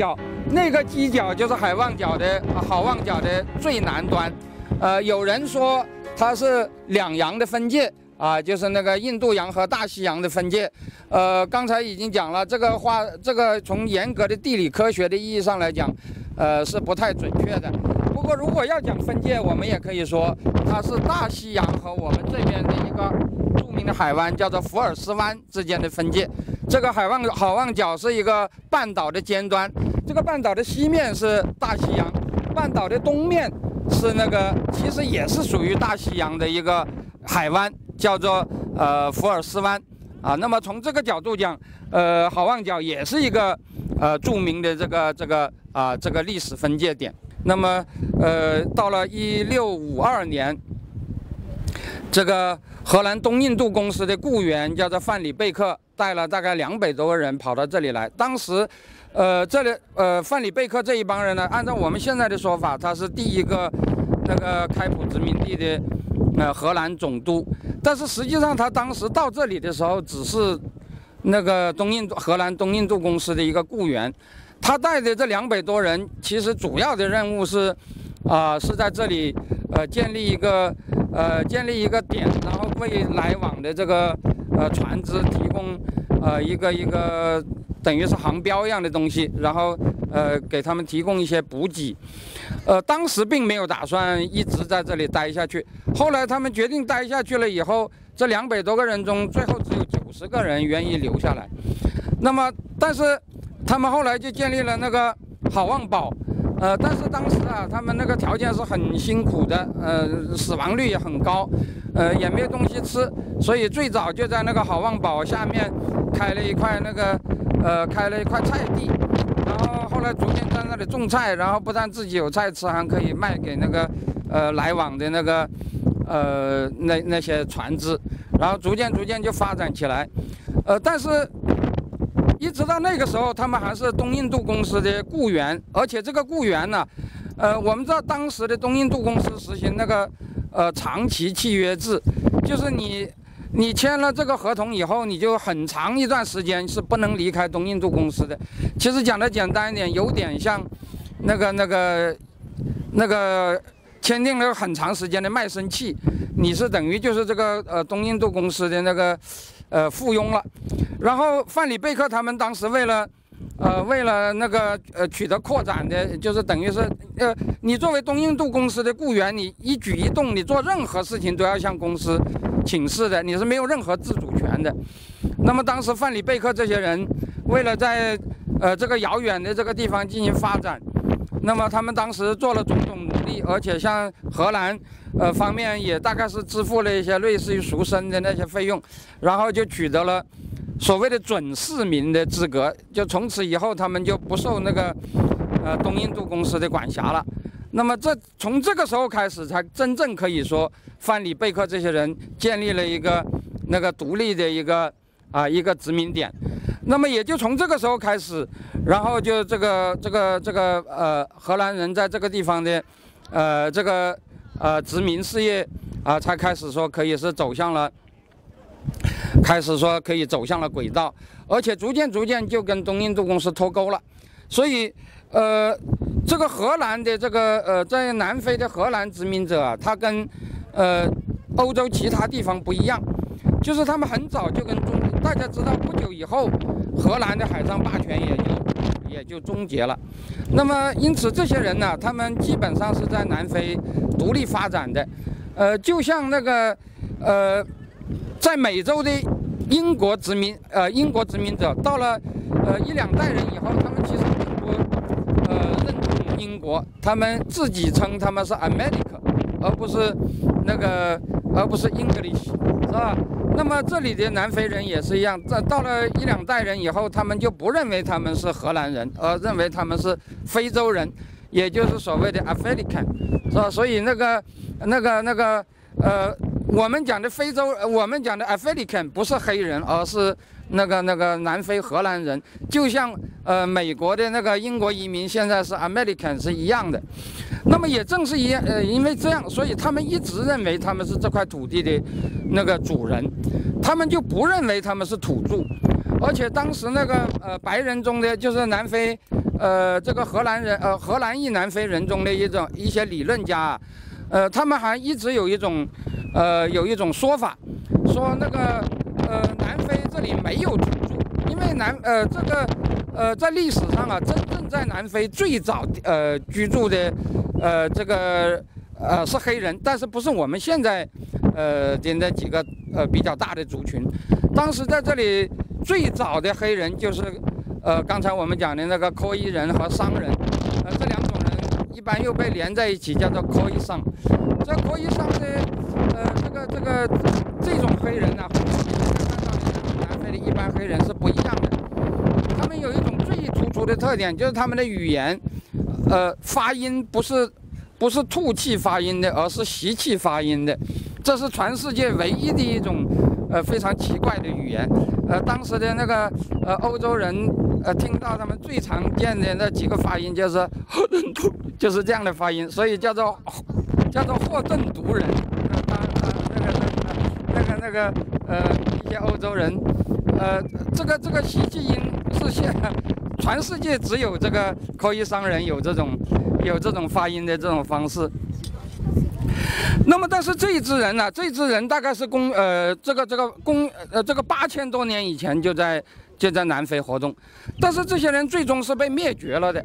角，那个犄角就是海望角的好望角的最南端。呃，有人说它是两洋的分界啊，就是那个印度洋和大西洋的分界。呃，刚才已经讲了，这个话，这个从严格的地理科学的意义上来讲，呃，是不太准确的。不过，如果要讲分界，我们也可以说它是大西洋和我们这边的一个著名的海湾，叫做福尔斯湾之间的分界。这个海望好望角是一个半岛的尖端，这个半岛的西面是大西洋，半岛的东面是那个其实也是属于大西洋的一个海湾，叫做呃福尔斯湾啊。那么从这个角度讲，呃好望角也是一个呃著名的这个这个啊这个历史分界点。那么，呃，到了一六五二年，这个荷兰东印度公司的雇员叫做范里贝克，带了大概两百多个人跑到这里来。当时，呃，这里呃范里贝克这一帮人呢，按照我们现在的说法，他是第一个那个开普殖民地的呃荷兰总督。但是实际上，他当时到这里的时候，只是那个东印度荷兰东印度公司的一个雇员。他带的这两百多人，其实主要的任务是，啊，是在这里，呃，建立一个，呃，建立一个点，然后为来往的这个，呃，船只提供，呃，一个一个等于是航标一样的东西，然后，呃，给他们提供一些补给。呃，当时并没有打算一直在这里待下去，后来他们决定待下去了以后，这两百多个人中，最后只有九十个人愿意留下来。那么，但是。他们后来就建立了那个好望堡，呃，但是当时啊，他们那个条件是很辛苦的，呃，死亡率也很高，呃，也没有东西吃，所以最早就在那个好望堡下面开了一块那个，呃，开了一块菜地，然后后来逐渐在那里种菜，然后不但自己有菜吃，还可以卖给那个，呃，来往的那个，呃，那那些船只，然后逐渐逐渐就发展起来，呃，但是。一直到那个时候，他们还是东印度公司的雇员，而且这个雇员呢，呃，我们知道当时的东印度公司实行那个呃长期契约制，就是你你签了这个合同以后，你就很长一段时间是不能离开东印度公司的。其实讲的简单一点，有点像那个那个那个签订了很长时间的卖身契，你是等于就是这个呃东印度公司的那个。呃，附庸了，然后范里贝克他们当时为了，呃，为了那个呃取得扩展的，就是等于是，呃，你作为东印度公司的雇员，你一举一动，你做任何事情都要向公司请示的，你是没有任何自主权的。那么当时范里贝克这些人为了在呃这个遥远的这个地方进行发展，那么他们当时做了种种努力，而且像荷兰。呃，方面也大概是支付了一些类似于赎身的那些费用，然后就取得了所谓的准市民的资格，就从此以后他们就不受那个呃东印度公司的管辖了。那么这从这个时候开始，才真正可以说范里贝克这些人建立了一个那个独立的一个啊一个殖民点。那么也就从这个时候开始，然后就这个这个这个呃荷兰人在这个地方的呃这个。呃，殖民事业啊，才开始说可以是走向了，开始说可以走向了轨道，而且逐渐逐渐就跟东印度公司脱钩了。所以，呃，这个荷兰的这个呃，在南非的荷兰殖民者，他跟呃欧洲其他地方不一样，就是他们很早就跟中，大家知道，不久以后，荷兰的海上霸权也就也就终结了。那么，因此这些人呢，他们基本上是在南非。独立发展的，呃，就像那个，呃，在美洲的英国殖民，呃，英国殖民者到了，呃，一两代人以后，他们其实并不，呃，认同英国，他们自己称他们是 America，而不是那个，而不是 English，是吧？那么这里的南非人也是一样，在到了一两代人以后，他们就不认为他们是荷兰人，而认为他们是非洲人，也就是所谓的 African。是吧？所以那个、那个、那个，呃，我们讲的非洲，我们讲的 African 不是黑人，而是那个、那个南非荷兰人，就像呃美国的那个英国移民现在是 American 是一样的。那么也正是一，呃，因为这样，所以他们一直认为他们是这块土地的那个主人，他们就不认为他们是土著。而且当时那个呃白人中的就是南非，呃这个荷兰人呃荷兰裔南非人中的一种一些理论家，呃他们还一直有一种呃有一种说法，说那个呃南非这里没有土著，因为南呃这个呃在历史上啊真正在南非最早呃居住的呃这个呃是黑人，但是不是我们现在。呃，的那几个呃比较大的族群，当时在这里最早的黑人就是，呃，刚才我们讲的那个科伊人和商人，呃，这两种人一般又被连在一起，叫做科伊商。这科伊商的，呃，这个这个这种黑人呢，和我们现在看到的南非的一般黑人是不一样的。他们有一种最突出的特点，就是他们的语言，呃，发音不是不是吐气发音的，而是吸气发音的。这是全世界唯一的一种，呃，非常奇怪的语言。呃，当时的那个呃欧洲人，呃，听到他们最常见的那几个发音就是，就是这样的发音，所以叫做叫做霍顿毒人。他他那个那个那个那个呃一些欧洲人，呃，这个这个吸气音是现全世界只有这个科伊商人有这种有这种发音的这种方式。那么，但是这一支人呢？这一支人大概是公呃，这个这个公呃，这个八千多年以前就在就在南非活动，但是这些人最终是被灭绝了的。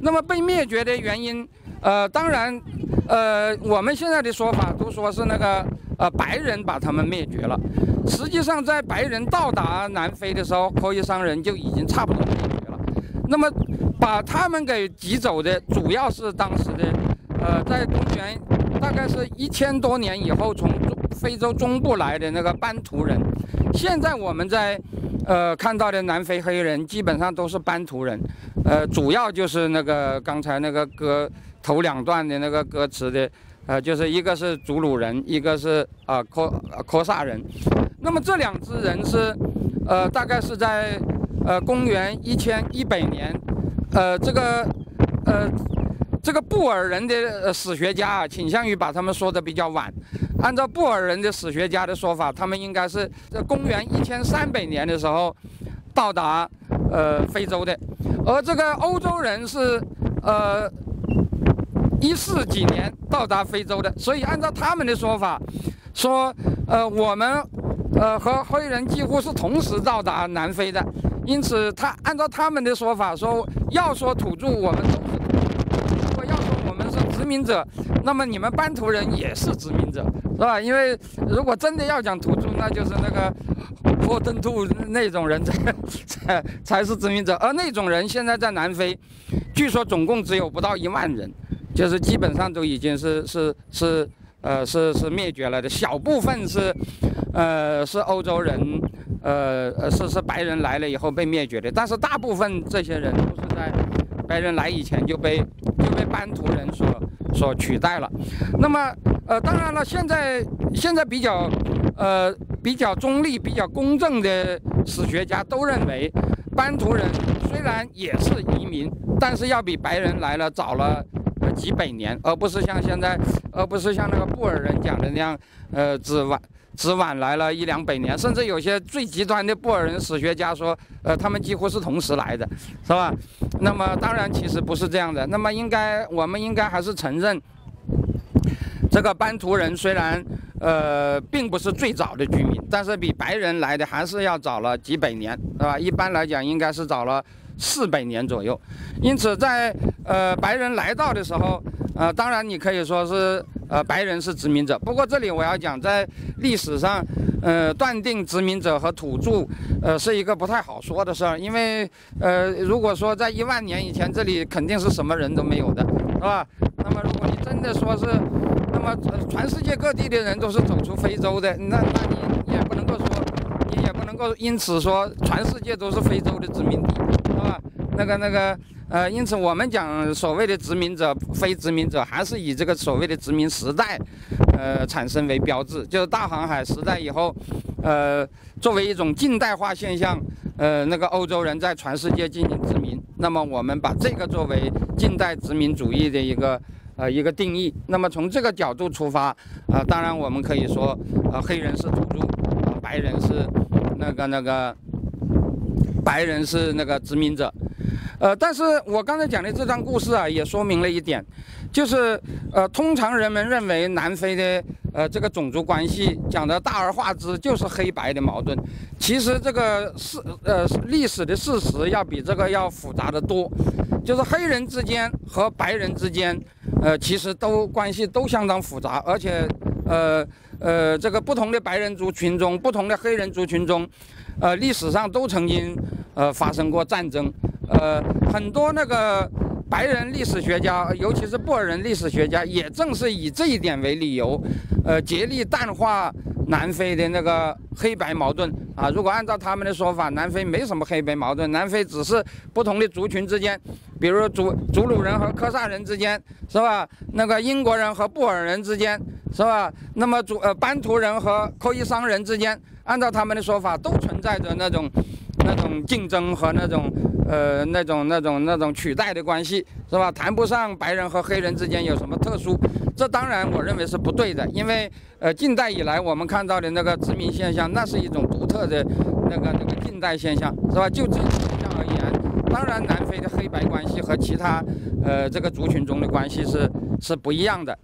那么被灭绝的原因，呃，当然，呃，我们现在的说法都说是那个呃白人把他们灭绝了。实际上，在白人到达南非的时候，科伊商人就已经差不多灭绝了。那么把他们给挤走的，主要是当时的呃，在公元。大概是一千多年以后，从中非洲中部来的那个班图人。现在我们在，呃，看到的南非黑人基本上都是班图人，呃，主要就是那个刚才那个歌头两段的那个歌词的，呃，就是一个是祖鲁人，一个是啊科科萨人。那么这两支人是，呃，大概是在呃公元一千一百年，呃，这个，呃。这个布尔人的史学家啊，倾向于把他们说的比较晚。按照布尔人的史学家的说法，他们应该是在公元一千三百年的时候到达呃非洲的，而这个欧洲人是呃一四几年到达非洲的。所以按照他们的说法，说呃我们呃和黑人几乎是同时到达南非的。因此他按照他们的说法说，要说土著，我们。殖民者，那么你们班图人也是殖民者，是吧？因为如果真的要讲土著，那就是那个霍顿兔那种人才才 才是殖民者，而那种人现在在南非，据说总共只有不到一万人，就是基本上都已经是是是呃是是灭绝了的，小部分是呃是欧洲人，呃是是白人来了以后被灭绝的，但是大部分这些人都是在白人来以前就被就被班图人所。所取代了，那么呃，当然了，现在现在比较呃比较中立、比较公正的史学家都认为，班图人虽然也是移民，但是要比白人来了早了几百年，而不是像现在，而不是像那个布尔人讲的那样，呃，只晚只晚来了一两百年，甚至有些最极端的布尔人史学家说，呃，他们几乎是同时来的，是吧？那么当然，其实不是这样的。那么应该，我们应该还是承认，这个班图人虽然呃并不是最早的居民，但是比白人来的还是要早了几百年，是吧？一般来讲，应该是早了四百年左右。因此，在呃白人来到的时候，呃，当然你可以说是呃白人是殖民者。不过这里我要讲，在历史上。呃，断定殖民者和土著，呃，是一个不太好说的事儿，因为，呃，如果说在一万年以前，这里肯定是什么人都没有的，是吧？那么，如果你真的说是，那么全世界各地的人都是走出非洲的，那那你也不能够说，你也不能够因此说全世界都是非洲的殖民地，那个那个。呃，因此我们讲所谓的殖民者、非殖民者，还是以这个所谓的殖民时代，呃，产生为标志，就是大航海时代以后，呃，作为一种近代化现象，呃，那个欧洲人在全世界进行殖民，那么我们把这个作为近代殖民主义的一个呃一个定义。那么从这个角度出发，啊，当然我们可以说，呃，黑人是土著，白人是那个那个白人是那个殖民者。呃，但是我刚才讲的这段故事啊，也说明了一点，就是呃，通常人们认为南非的呃这个种族关系讲的大而化之，就是黑白的矛盾。其实这个事呃历史的事实要比这个要复杂的多，就是黑人之间和白人之间，呃，其实都关系都相当复杂，而且呃呃这个不同的白人族群中，不同的黑人族群中，呃，历史上都曾经呃发生过战争。呃，很多那个白人历史学家，尤其是布尔人历史学家，也正是以这一点为理由，呃，竭力淡化南非的那个黑白矛盾啊。如果按照他们的说法，南非没什么黑白矛盾，南非只是不同的族群之间，比如祖祖鲁人和科萨人之间，是吧？那个英国人和布尔人之间，是吧？那么主呃班图人和科伊桑人之间，按照他们的说法，都存在着那种那种竞争和那种。呃，那种、那种、那种取代的关系是吧？谈不上白人和黑人之间有什么特殊，这当然我认为是不对的。因为呃，近代以来我们看到的那个殖民现象，那是一种独特的那个那个近代现象，是吧？就这种现象而言，当然南非的黑白关系和其他呃这个族群中的关系是是不一样的。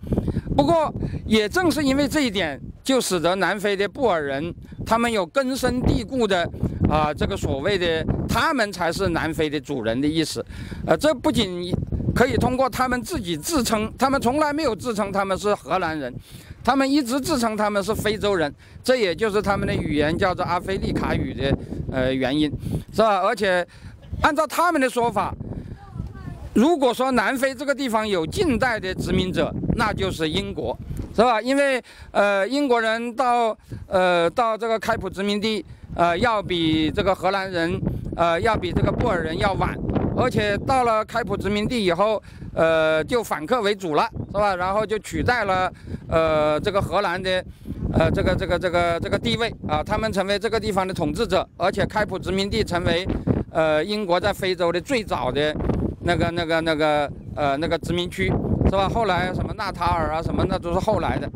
不过也正是因为这一点，就使得南非的布尔人他们有根深蒂固的。啊，这个所谓的他们才是南非的主人的意思，呃，这不仅可以通过他们自己自称，他们从来没有自称他们是荷兰人，他们一直自称他们是非洲人，这也就是他们的语言叫做阿非利卡语的呃原因，是吧？而且按照他们的说法，如果说南非这个地方有近代的殖民者，那就是英国，是吧？因为呃，英国人到呃到这个开普殖民地。呃，要比这个荷兰人，呃，要比这个布尔人要晚，而且到了开普殖民地以后，呃，就反客为主了，是吧？然后就取代了，呃，这个荷兰的，呃，这个这个这个这个地位啊，他们成为这个地方的统治者，而且开普殖民地成为，呃，英国在非洲的最早的，那个那个那个呃那个殖民区，是吧？后来什么纳塔尔啊什么那都是后来的，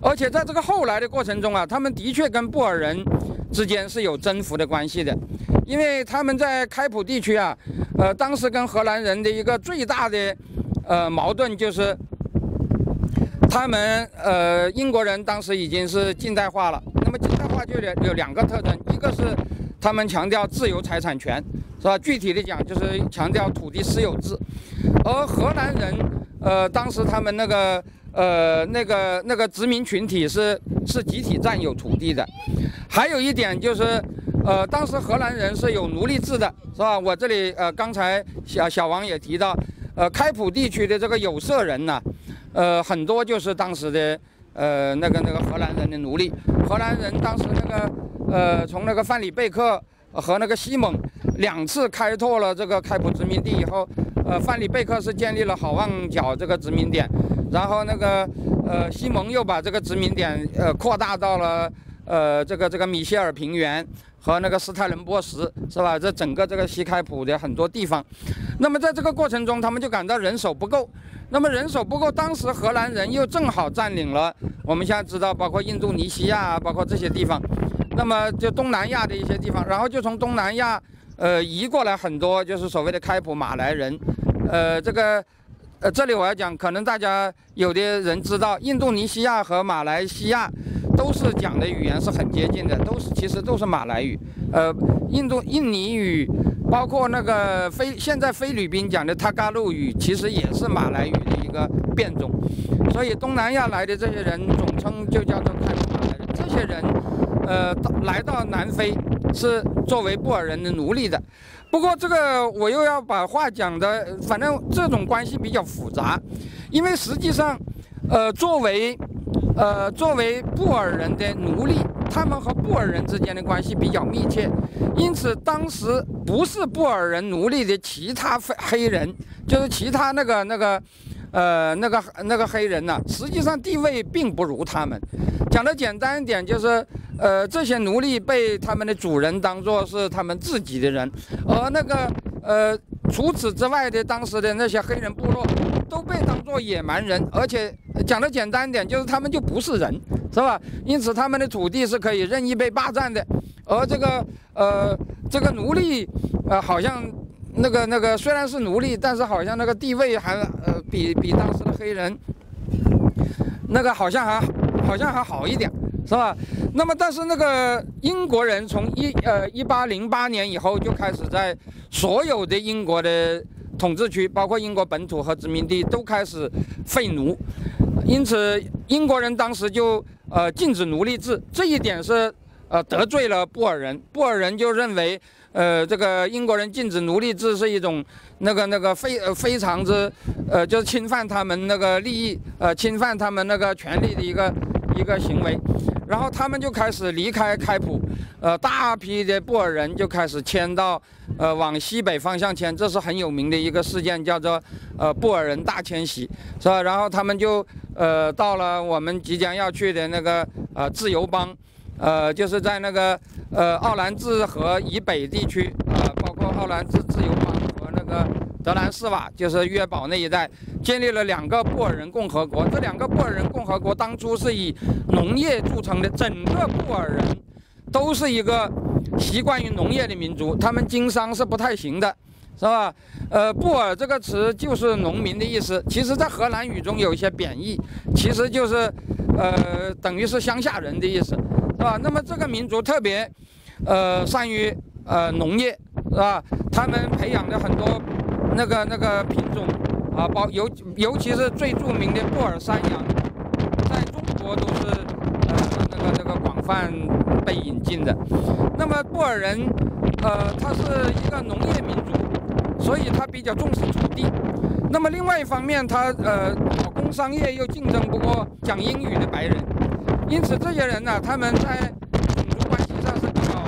而且在这个后来的过程中啊，他们的确跟布尔人。之间是有征服的关系的，因为他们在开普地区啊，呃，当时跟荷兰人的一个最大的呃矛盾就是，他们呃英国人当时已经是近代化了，那么近代化就有有两个特征，一个是他们强调自由财产权，是吧？具体的讲就是强调土地私有制，而荷兰人呃当时他们那个呃那个那个殖民群体是是集体占有土地的。还有一点就是，呃，当时荷兰人是有奴隶制的，是吧？我这里呃，刚才小小王也提到，呃，开普地区的这个有色人呢，呃，很多就是当时的呃那个那个荷兰人的奴隶。荷兰人当时那个呃，从那个范里贝克和那个西蒙两次开拓了这个开普殖民地以后，呃，范里贝克是建立了好望角这个殖民点，然后那个呃西蒙又把这个殖民点呃扩大到了。呃，这个这个米歇尔平原和那个斯泰伦波什是吧？这整个这个西开普的很多地方，那么在这个过程中，他们就感到人手不够。那么人手不够，当时荷兰人又正好占领了我们现在知道，包括印度尼西亚，包括这些地方，那么就东南亚的一些地方，然后就从东南亚呃移过来很多，就是所谓的开普马来人。呃，这个呃这里我要讲，可能大家有的人知道，印度尼西亚和马来西亚。都是讲的语言是很接近的，都是其实都是马来语，呃，印度印尼语，包括那个菲现在菲律宾讲的塔嘎路语，其实也是马来语的一个变种，所以东南亚来的这些人总称就叫做开普马来人。这些人，呃，来到南非是作为布尔人的奴隶的。不过这个我又要把话讲的，反正这种关系比较复杂，因为实际上，呃，作为呃，作为布尔人的奴隶，他们和布尔人之间的关系比较密切，因此当时不是布尔人奴隶的其他非黑人，就是其他那个那个，呃，那个那个黑人呢，实际上地位并不如他们。讲的简单一点，就是呃，这些奴隶被他们的主人当作是他们自己的人，而那个呃，除此之外的当时的那些黑人部落。都被当作野蛮人，而且讲的简单一点，就是他们就不是人，是吧？因此他们的土地是可以任意被霸占的。而这个呃，这个奴隶，呃，好像那个那个虽然是奴隶，但是好像那个地位还呃比比当时的黑人，那个好像还好像还好一点，是吧？那么但是那个英国人从一呃一八零八年以后就开始在所有的英国的统治区，包括英国本土和殖民地都开始废奴，因此英国人当时就呃禁止奴隶制，这一点是。呃，得罪了布尔人，布尔人就认为，呃，这个英国人禁止奴隶制是一种那个那个非呃非常之，呃，就是侵犯他们那个利益，呃，侵犯他们那个权利的一个一个行为，然后他们就开始离开开普，呃，大批的布尔人就开始迁到，呃，往西北方向迁，这是很有名的一个事件，叫做呃布尔人大迁徙，是吧？然后他们就呃到了我们即将要去的那个呃自由邦。呃，就是在那个呃奥兰治河以北地区，呃，包括奥兰治自由邦和那个德兰士瓦，就是约堡那一带，建立了两个布尔人共和国。这两个布尔人共和国当初是以农业著称的，整个布尔人都是一个习惯于农业的民族，他们经商是不太行的，是吧？呃，布尔这个词就是农民的意思，其实在荷兰语中有一些贬义，其实就是呃等于是乡下人的意思。啊，那么这个民族特别，呃，善于呃农业，是吧？他们培养的很多那个那个品种啊，包尤尤其是最著名的布尔山羊，在中国都是呃那个那个广泛被引进的。那么布尔人，呃，他是一个农业民族，所以他比较重视土地。那么另外一方面，他呃搞工商业又竞争不过讲英语的白人。因此，这些人呢，他们在种族关系上是比较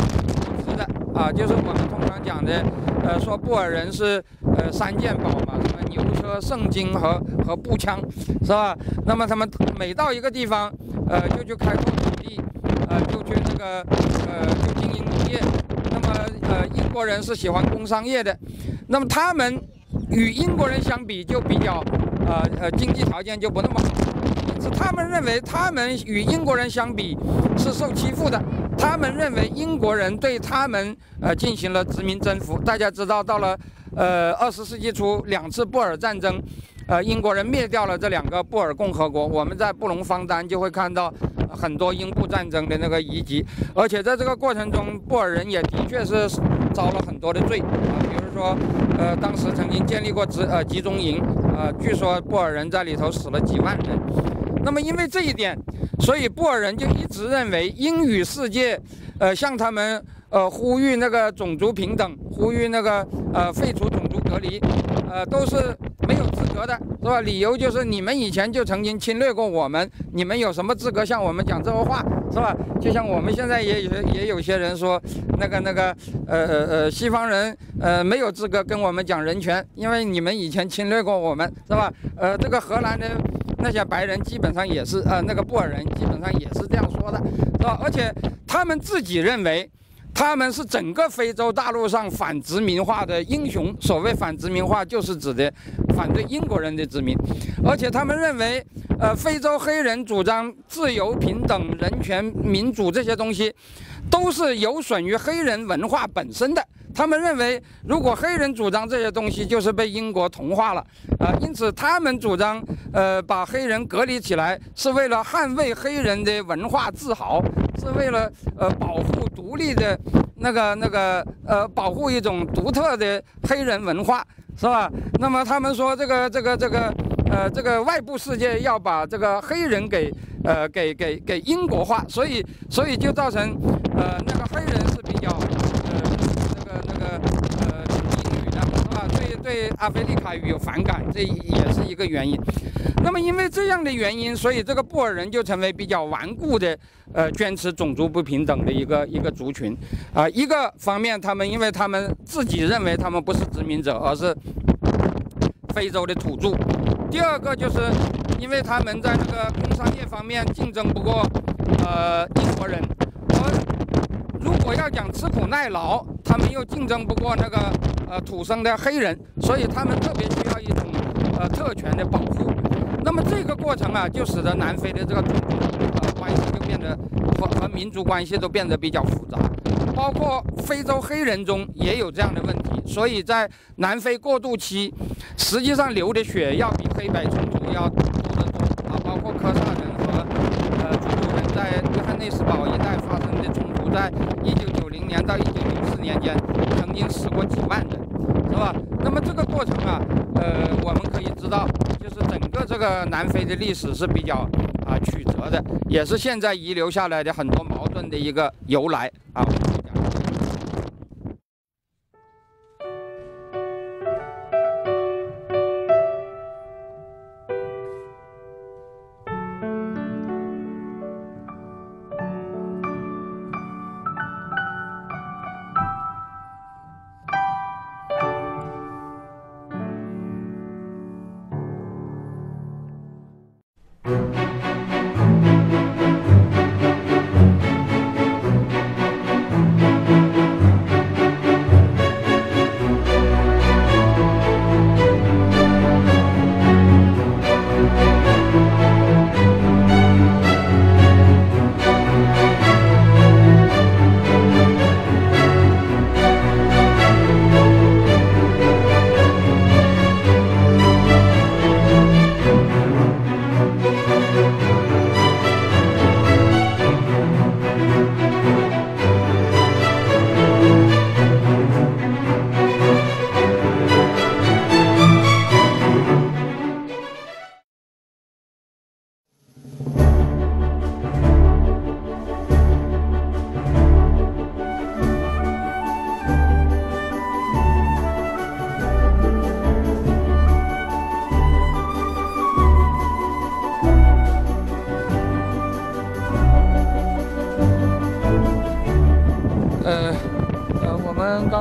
一致的啊，就是我们通常讲的，呃，说布尔人是呃三件宝嘛，什么牛车、圣经和和步枪，是吧？那么他们每到一个地方，呃，就去开拓土地，呃，就去那个呃，就经营农业。那么呃，英国人是喜欢工商业的，那么他们与英国人相比，就比较呃呃经济条件就不那么好。他们认为，他们与英国人相比是受欺负的。他们认为英国人对他们呃进行了殖民征服。大家知道，到了呃二十世纪初两次布尔战争，呃英国人灭掉了这两个布尔共和国。我们在布隆方丹就会看到很多英布战争的那个遗迹。而且在这个过程中，布尔人也的确是遭了很多的罪啊，比如说呃当时曾经建立过集呃集中营，呃据说布尔人在里头死了几万人。那么，因为这一点，所以布尔人就一直认为英语世界，呃，向他们呃呼吁那个种族平等，呼吁那个呃废除种族隔离，呃，都是没有资格的，是吧？理由就是你们以前就曾经侵略过我们，你们有什么资格向我们讲这个话，是吧？就像我们现在也有也有些人说，那个那个呃呃呃西方人呃没有资格跟我们讲人权，因为你们以前侵略过我们，是吧？呃，这个荷兰的。那些白人基本上也是，呃，那个布尔人基本上也是这样说的，是吧？而且他们自己认为，他们是整个非洲大陆上反殖民化的英雄。所谓反殖民化，就是指的反对英国人的殖民。而且他们认为，呃，非洲黑人主张自由、平等、人权、民主这些东西，都是有损于黑人文化本身的。他们认为，如果黑人主张这些东西，就是被英国同化了，啊，因此他们主张，呃，把黑人隔离起来，是为了捍卫黑人的文化自豪，是为了呃保护独立的那个那个呃保护一种独特的黑人文化，是吧？那么他们说这个这个这个呃这个外部世界要把这个黑人给呃给给给英国化，所以所以就造成呃那个黑人是比较呃那个那个呃对。对阿非利卡语有反感，这也是一个原因。那么，因为这样的原因，所以这个布尔人就成为比较顽固的，呃，坚持种族不平等的一个一个族群。啊，一个方面，他们因为他们自己认为他们不是殖民者，而是非洲的土著；第二个，就是因为他们在那个工商业方面竞争不过呃英国人。而如果要讲吃苦耐劳，他们又竞争不过那个呃土生的黑人，所以他们特别需要一种呃特权的保护。那么这个过程啊，就使得南非的这个种族呃关系就变得和和民族关系都变得比较复杂。包括非洲黑人中也有这样的问题。所以在南非过渡期，实际上流的血要比黑白冲突要多得多啊！包括科萨人和呃祖鲁人在约翰内斯堡一带发生的冲突，在一九九零年到一九九四年间，曾经死过几万人，是吧？那么这个过程啊，呃，我们可以知道，就是整个这个南非的历史是比较啊曲折的，也是现在遗留下来的很多矛盾的一个由来啊。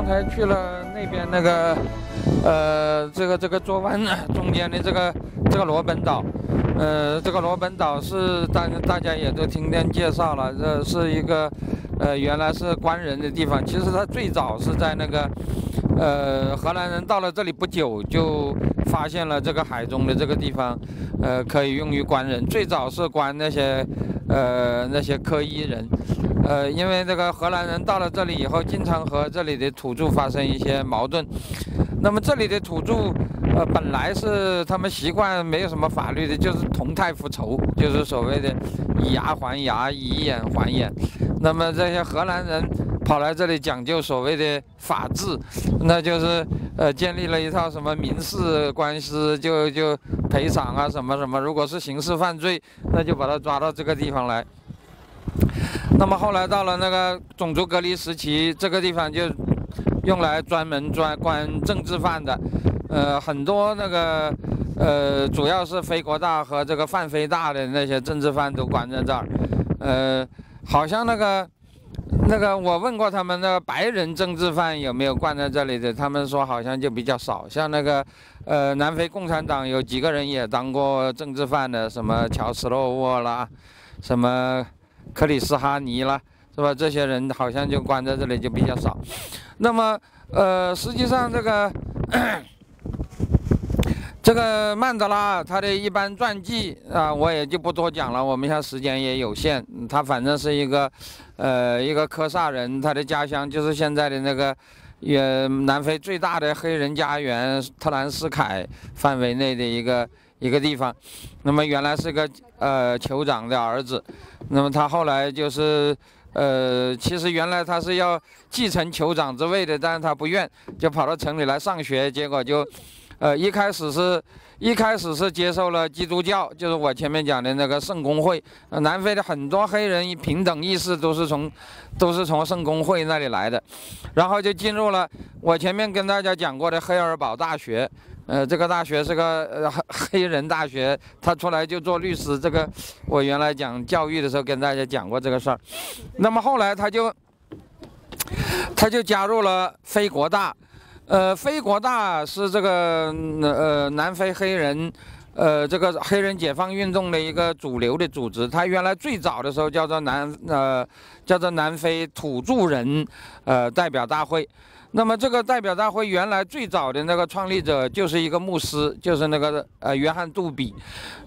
刚才去了那边那个，呃，这个这个桌湾中间的这个这个罗本岛，呃，这个罗本岛是大大家也都听见介绍了，这是一个，呃，原来是官人的地方。其实它最早是在那个，呃，荷兰人到了这里不久就发现了这个海中的这个地方，呃，可以用于官人。最早是关那些，呃，那些科伊人。呃，因为这个荷兰人到了这里以后，经常和这里的土著发生一些矛盾。那么这里的土著，呃，本来是他们习惯没有什么法律的，就是同态复仇，就是所谓的以牙还牙，以眼还眼。那么这些荷兰人跑来这里讲究所谓的法治，那就是呃建立了一套什么民事官司，就就赔偿啊什么什么。如果是刑事犯罪，那就把他抓到这个地方来。那么后来到了那个种族隔离时期，这个地方就用来专门专关政治犯的，呃，很多那个呃，主要是非国大和这个泛非大的那些政治犯都关在这儿，呃，好像那个那个我问过他们，那个白人政治犯有没有关在这里的，他们说好像就比较少，像那个呃，南非共产党有几个人也当过政治犯的，什么乔斯洛沃啦，什么。克里斯哈尼了，是吧？这些人好像就关在这里就比较少。那么，呃，实际上这个这个曼德拉他的一般传记啊，我也就不多讲了。我们现在时间也有限。他反正是一个，呃，一个科萨人，他的家乡就是现在的那个，也南非最大的黑人家园特兰斯凯范围内的一个。一个地方，那么原来是个呃酋长的儿子，那么他后来就是，呃，其实原来他是要继承酋长之位的，但是他不愿，就跑到城里来上学，结果就，呃，一开始是，一开始是接受了基督教，就是我前面讲的那个圣公会，南非的很多黑人平等意识都是从，都是从圣公会那里来的，然后就进入了我前面跟大家讲过的黑尔堡大学。呃，这个大学是个呃 黑人大学，他出来就做律师。这个我原来讲教育的时候跟大家讲过这个事儿。那么后来他就他就加入了非国大，呃，非国大是这个呃南非黑人呃这个黑人解放运动的一个主流的组织。他原来最早的时候叫做南呃叫做南非土著人呃代表大会。那么这个代表大会原来最早的那个创立者就是一个牧师，就是那个呃约翰杜比，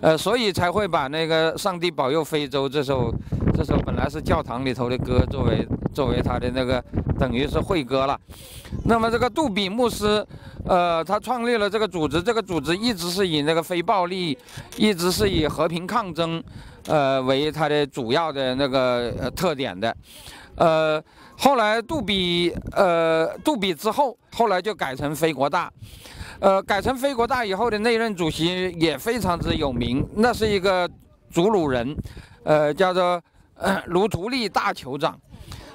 呃，所以才会把那个《上帝保佑非洲》这首这首本来是教堂里头的歌作为作为他的那个等于是会歌了。那么这个杜比牧师，呃，他创立了这个组织，这个组织一直是以那个非暴力，一直是以和平抗争，呃，为它的主要的那个特点的。呃，后来杜比，呃，杜比之后，后来就改成非国大。呃，改成非国大以后的那任主席也非常之有名，那是一个祖鲁人，呃，叫做呃卢图利大酋长，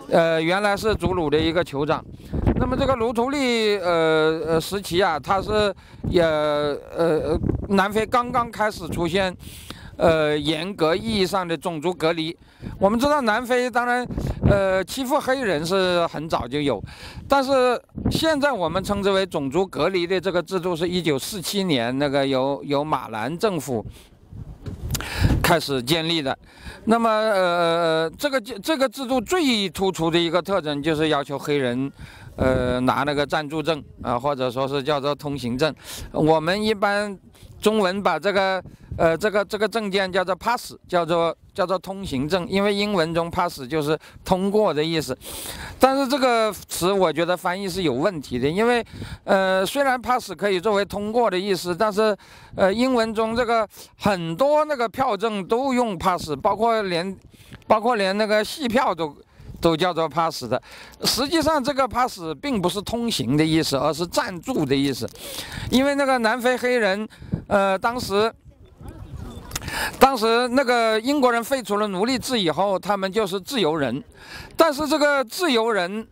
呃，原来是祖鲁的一个酋长。那么这个卢图利，呃呃时期啊，他是也呃南非刚刚开始出现。呃，严格意义上的种族隔离，我们知道南非当然，呃，欺负黑人是很早就有，但是现在我们称之为种族隔离的这个制度，是一九四七年那个由由马兰政府开始建立的。那么，呃，这个这个制度最突出的一个特征就是要求黑人，呃，拿那个暂住证啊，或者说是叫做通行证。我们一般中文把这个。呃，这个这个证件叫做 pass，叫做叫做通行证，因为英文中 pass 就是通过的意思。但是这个词我觉得翻译是有问题的，因为呃，虽然 pass 可以作为通过的意思，但是呃，英文中这个很多那个票证都用 pass，包括连包括连那个戏票都都叫做 pass 的。实际上这个 pass 并不是通行的意思，而是暂住的意思。因为那个南非黑人，呃，当时。当时那个英国人废除了奴隶制以后，他们就是自由人，但是这个自由人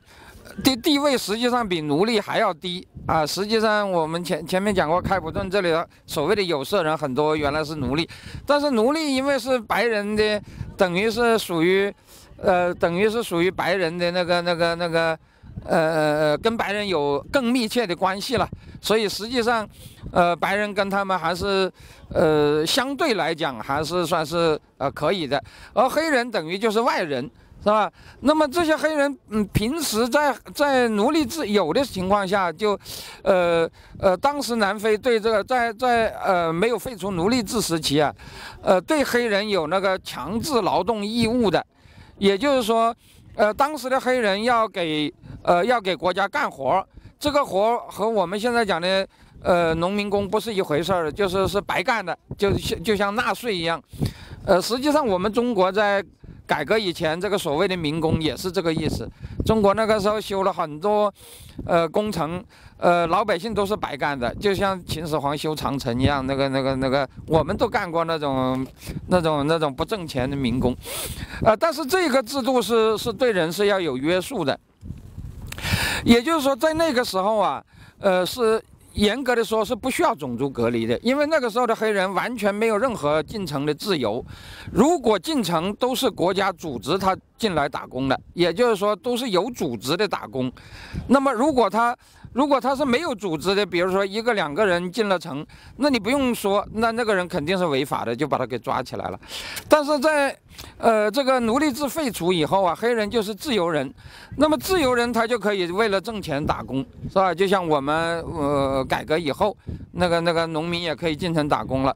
的地位实际上比奴隶还要低啊！实际上我们前前面讲过，开普敦这里的所谓的有色人很多原来是奴隶，但是奴隶因为是白人的，等于是属于，呃，等于是属于白人的那个那个那个。呃，跟白人有更密切的关系了，所以实际上，呃，白人跟他们还是，呃，相对来讲还是算是呃可以的，而黑人等于就是外人，是吧？那么这些黑人，嗯，平时在在奴隶制有的情况下，就，呃呃，当时南非对这个在在呃没有废除奴隶制时期啊，呃，对黑人有那个强制劳动义务的，也就是说，呃，当时的黑人要给呃，要给国家干活，这个活和我们现在讲的呃农民工不是一回事儿，就是是白干的，就像就像纳税一样。呃，实际上我们中国在改革以前，这个所谓的民工也是这个意思。中国那个时候修了很多呃工程，呃老百姓都是白干的，就像秦始皇修长城一样，那个那个那个我们都干过那种那种那种不挣钱的民工。呃，但是这个制度是是对人是要有约束的。也就是说，在那个时候啊，呃，是严格的说，是不需要种族隔离的，因为那个时候的黑人完全没有任何进城的自由。如果进城，都是国家组织他进来打工的，也就是说，都是有组织的打工。那么，如果他如果他是没有组织的，比如说一个两个人进了城，那你不用说，那那个人肯定是违法的，就把他给抓起来了。但是在呃这个奴隶制废除以后啊，黑人就是自由人，那么自由人他就可以为了挣钱打工，是吧？就像我们呃改革以后，那个那个农民也可以进城打工了，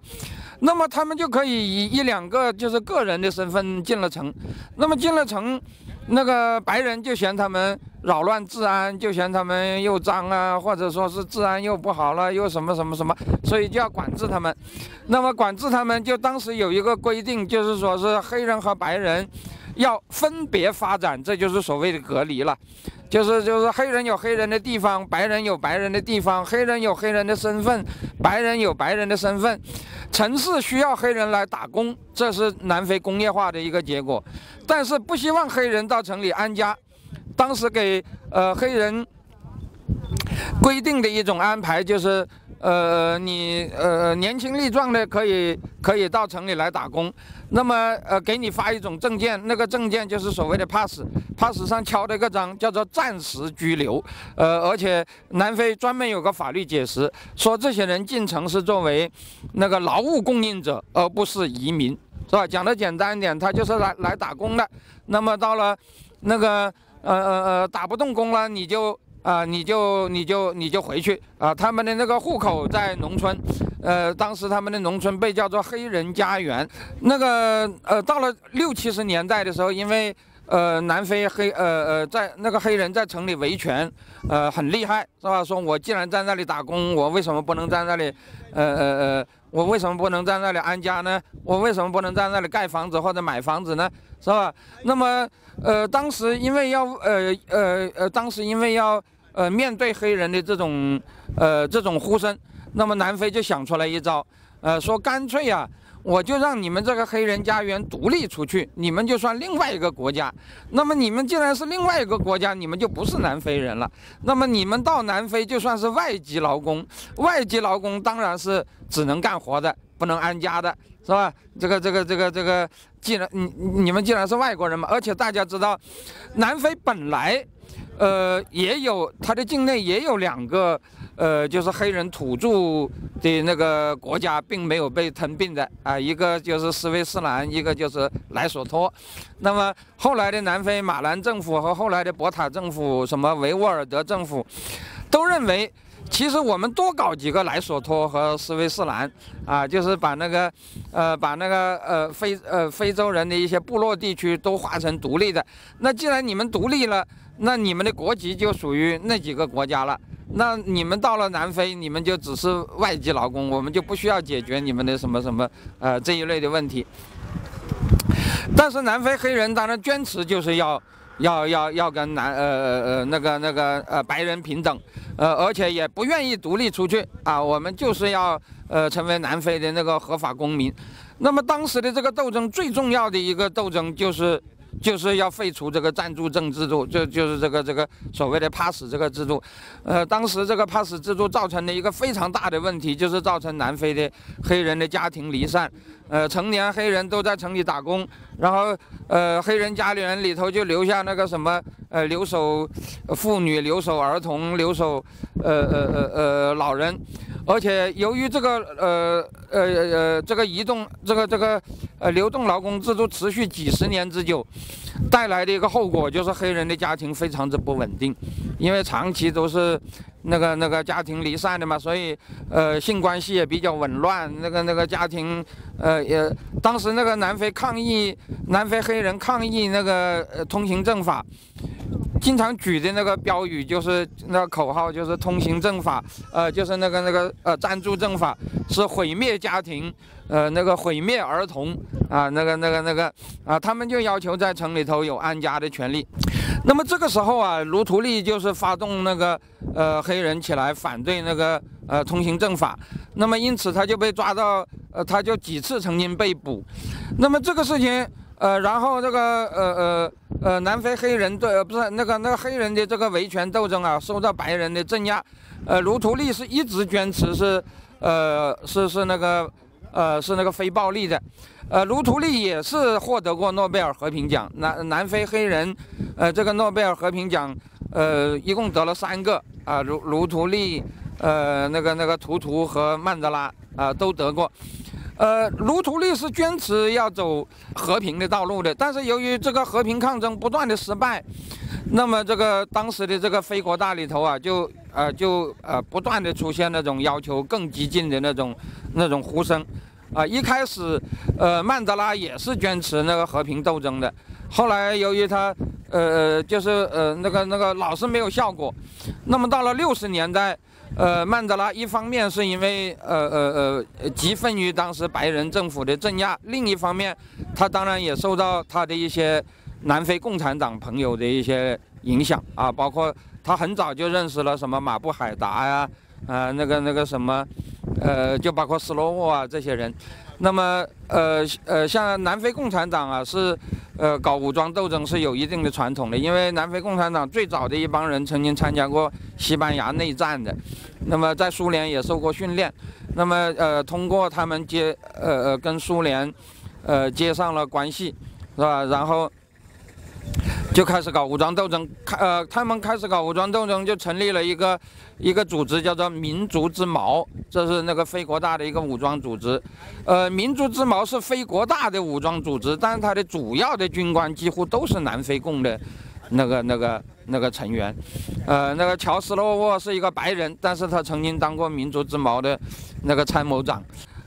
那么他们就可以以一两个就是个人的身份进了城，那么进了城。那个白人就嫌他们扰乱治安，就嫌他们又脏啊，或者说是治安又不好了，又什么什么什么，所以就要管制他们。那么管制他们，就当时有一个规定，就是说是黑人和白人要分别发展，这就是所谓的隔离了。就是就是黑人有黑人的地方，白人有白人的地方，黑人有黑人的身份，白人有白人的身份。城市需要黑人来打工，这是南非工业化的一个结果。但是不希望黑人到城里安家。当时给呃黑人规定的一种安排就是。呃，你呃年轻力壮的可以可以到城里来打工，那么呃给你发一种证件，那个证件就是所谓的 pass，pass 上敲的一个章叫做暂时拘留，呃而且南非专门有个法律解释，说这些人进城是作为那个劳务供应者，而不是移民，是吧？讲的简单一点，他就是来来打工的，那么到了那个呃呃呃打不动工了，你就。啊，你就你就你就回去啊！他们的那个户口在农村，呃，当时他们的农村被叫做黑人家园。那个呃，到了六七十年代的时候，因为呃，南非黑呃呃，在那个黑人在城里维权，呃，很厉害，是吧？说我既然在那里打工，我为什么不能在那里，呃呃呃，我为什么不能在那里安家呢？我为什么不能在那里盖房子或者买房子呢？是吧？那么，呃，当时因为要呃呃呃，当时因为要呃面对黑人的这种呃这种呼声，那么南非就想出来一招，呃，说干脆呀。我就让你们这个黑人家园独立出去，你们就算另外一个国家。那么你们既然是另外一个国家，你们就不是南非人了。那么你们到南非就算是外籍劳工，外籍劳工当然是只能干活的，不能安家的，是吧？这个这个这个这个，既然你你们既然是外国人嘛，而且大家知道，南非本来，呃，也有它的境内也有两个。呃，就是黑人土著的那个国家，并没有被吞并的啊，一个就是斯威斯兰，一个就是莱索托。那么后来的南非马兰政府和后来的博塔政府，什么维吾尔德政府，都认为，其实我们多搞几个莱索托和斯威斯兰啊，就是把那个，呃，把那个呃非呃非洲人的一些部落地区都划成独立的。那既然你们独立了，那你们的国籍就属于那几个国家了。那你们到了南非，你们就只是外籍劳工，我们就不需要解决你们的什么什么呃这一类的问题。但是南非黑人当然坚持就是要要要要跟南呃呃呃那个那个呃白人平等，呃而且也不愿意独立出去啊，我们就是要呃成为南非的那个合法公民。那么当时的这个斗争最重要的一个斗争就是。就是要废除这个暂住证制度，就就是这个这个所谓的 pass 这个制度，呃，当时这个 pass 制度造成的一个非常大的问题，就是造成南非的黑人的家庭离散，呃，成年黑人都在城里打工，然后呃，黑人家里人里头就留下那个什么呃留守妇女、留守儿童、留守呃呃呃呃老人。而且由于这个呃呃呃这个移动这个这个呃流动劳工制度持续几十年之久，带来的一个后果就是黑人的家庭非常之不稳定，因为长期都是那个那个家庭离散的嘛，所以呃性关系也比较紊乱。那个那个家庭呃也当时那个南非抗议南非黑人抗议那个呃通行证法。经常举的那个标语就是那个口号，就是通行证法，呃，就是那个那个呃暂住证法是毁灭家庭，呃，那个毁灭儿童啊，那个那个那个啊，他们就要求在城里头有安家的权利。那么这个时候啊，卢图利就是发动那个呃黑人起来反对那个呃通行证法，那么因此他就被抓到，呃，他就几次曾经被捕。那么这个事情。呃，然后这个呃呃呃，南非黑人对，不是那个那个黑人的这个维权斗争啊，受到白人的镇压。呃，卢图利是一直坚持是，呃，是是那个，呃，是那个非暴力的。呃，卢图利也是获得过诺贝尔和平奖。南南非黑人，呃，这个诺贝尔和平奖，呃，一共得了三个啊，卢卢图利，呃，那个那个图图和曼德拉啊，都得过。呃，卢图利是坚持要走和平的道路的，但是由于这个和平抗争不断的失败，那么这个当时的这个非国大里头啊，就呃就呃不断的出现那种要求更激进的那种那种呼声，啊，一开始呃曼德拉也是坚持那个和平斗争的，后来由于他呃呃就是呃那个那个老是没有效果，那么到了六十年代。呃，曼德拉一方面是因为呃呃呃激愤于当时白人政府的镇压，另一方面，他当然也受到他的一些南非共产党朋友的一些影响啊，包括他很早就认识了什么马布海达呀，啊那个那个什么，呃就包括斯洛沃啊这些人。那么呃呃像南非共产党啊是。呃，搞武装斗争是有一定的传统的，因为南非共产党最早的一帮人曾经参加过西班牙内战的，那么在苏联也受过训练，那么呃，通过他们接呃呃跟苏联呃接上了关系，是吧？然后。就开始搞武装斗争，开呃，他们开始搞武装斗争，就成立了一个一个组织，叫做民族之矛，这是那个非国大的一个武装组织。呃，民族之矛是非国大的武装组织，但是它的主要的军官几乎都是南非共的，那个那个那个成员。呃，那个乔斯洛沃是一个白人，但是他曾经当过民族之矛的那个参谋长。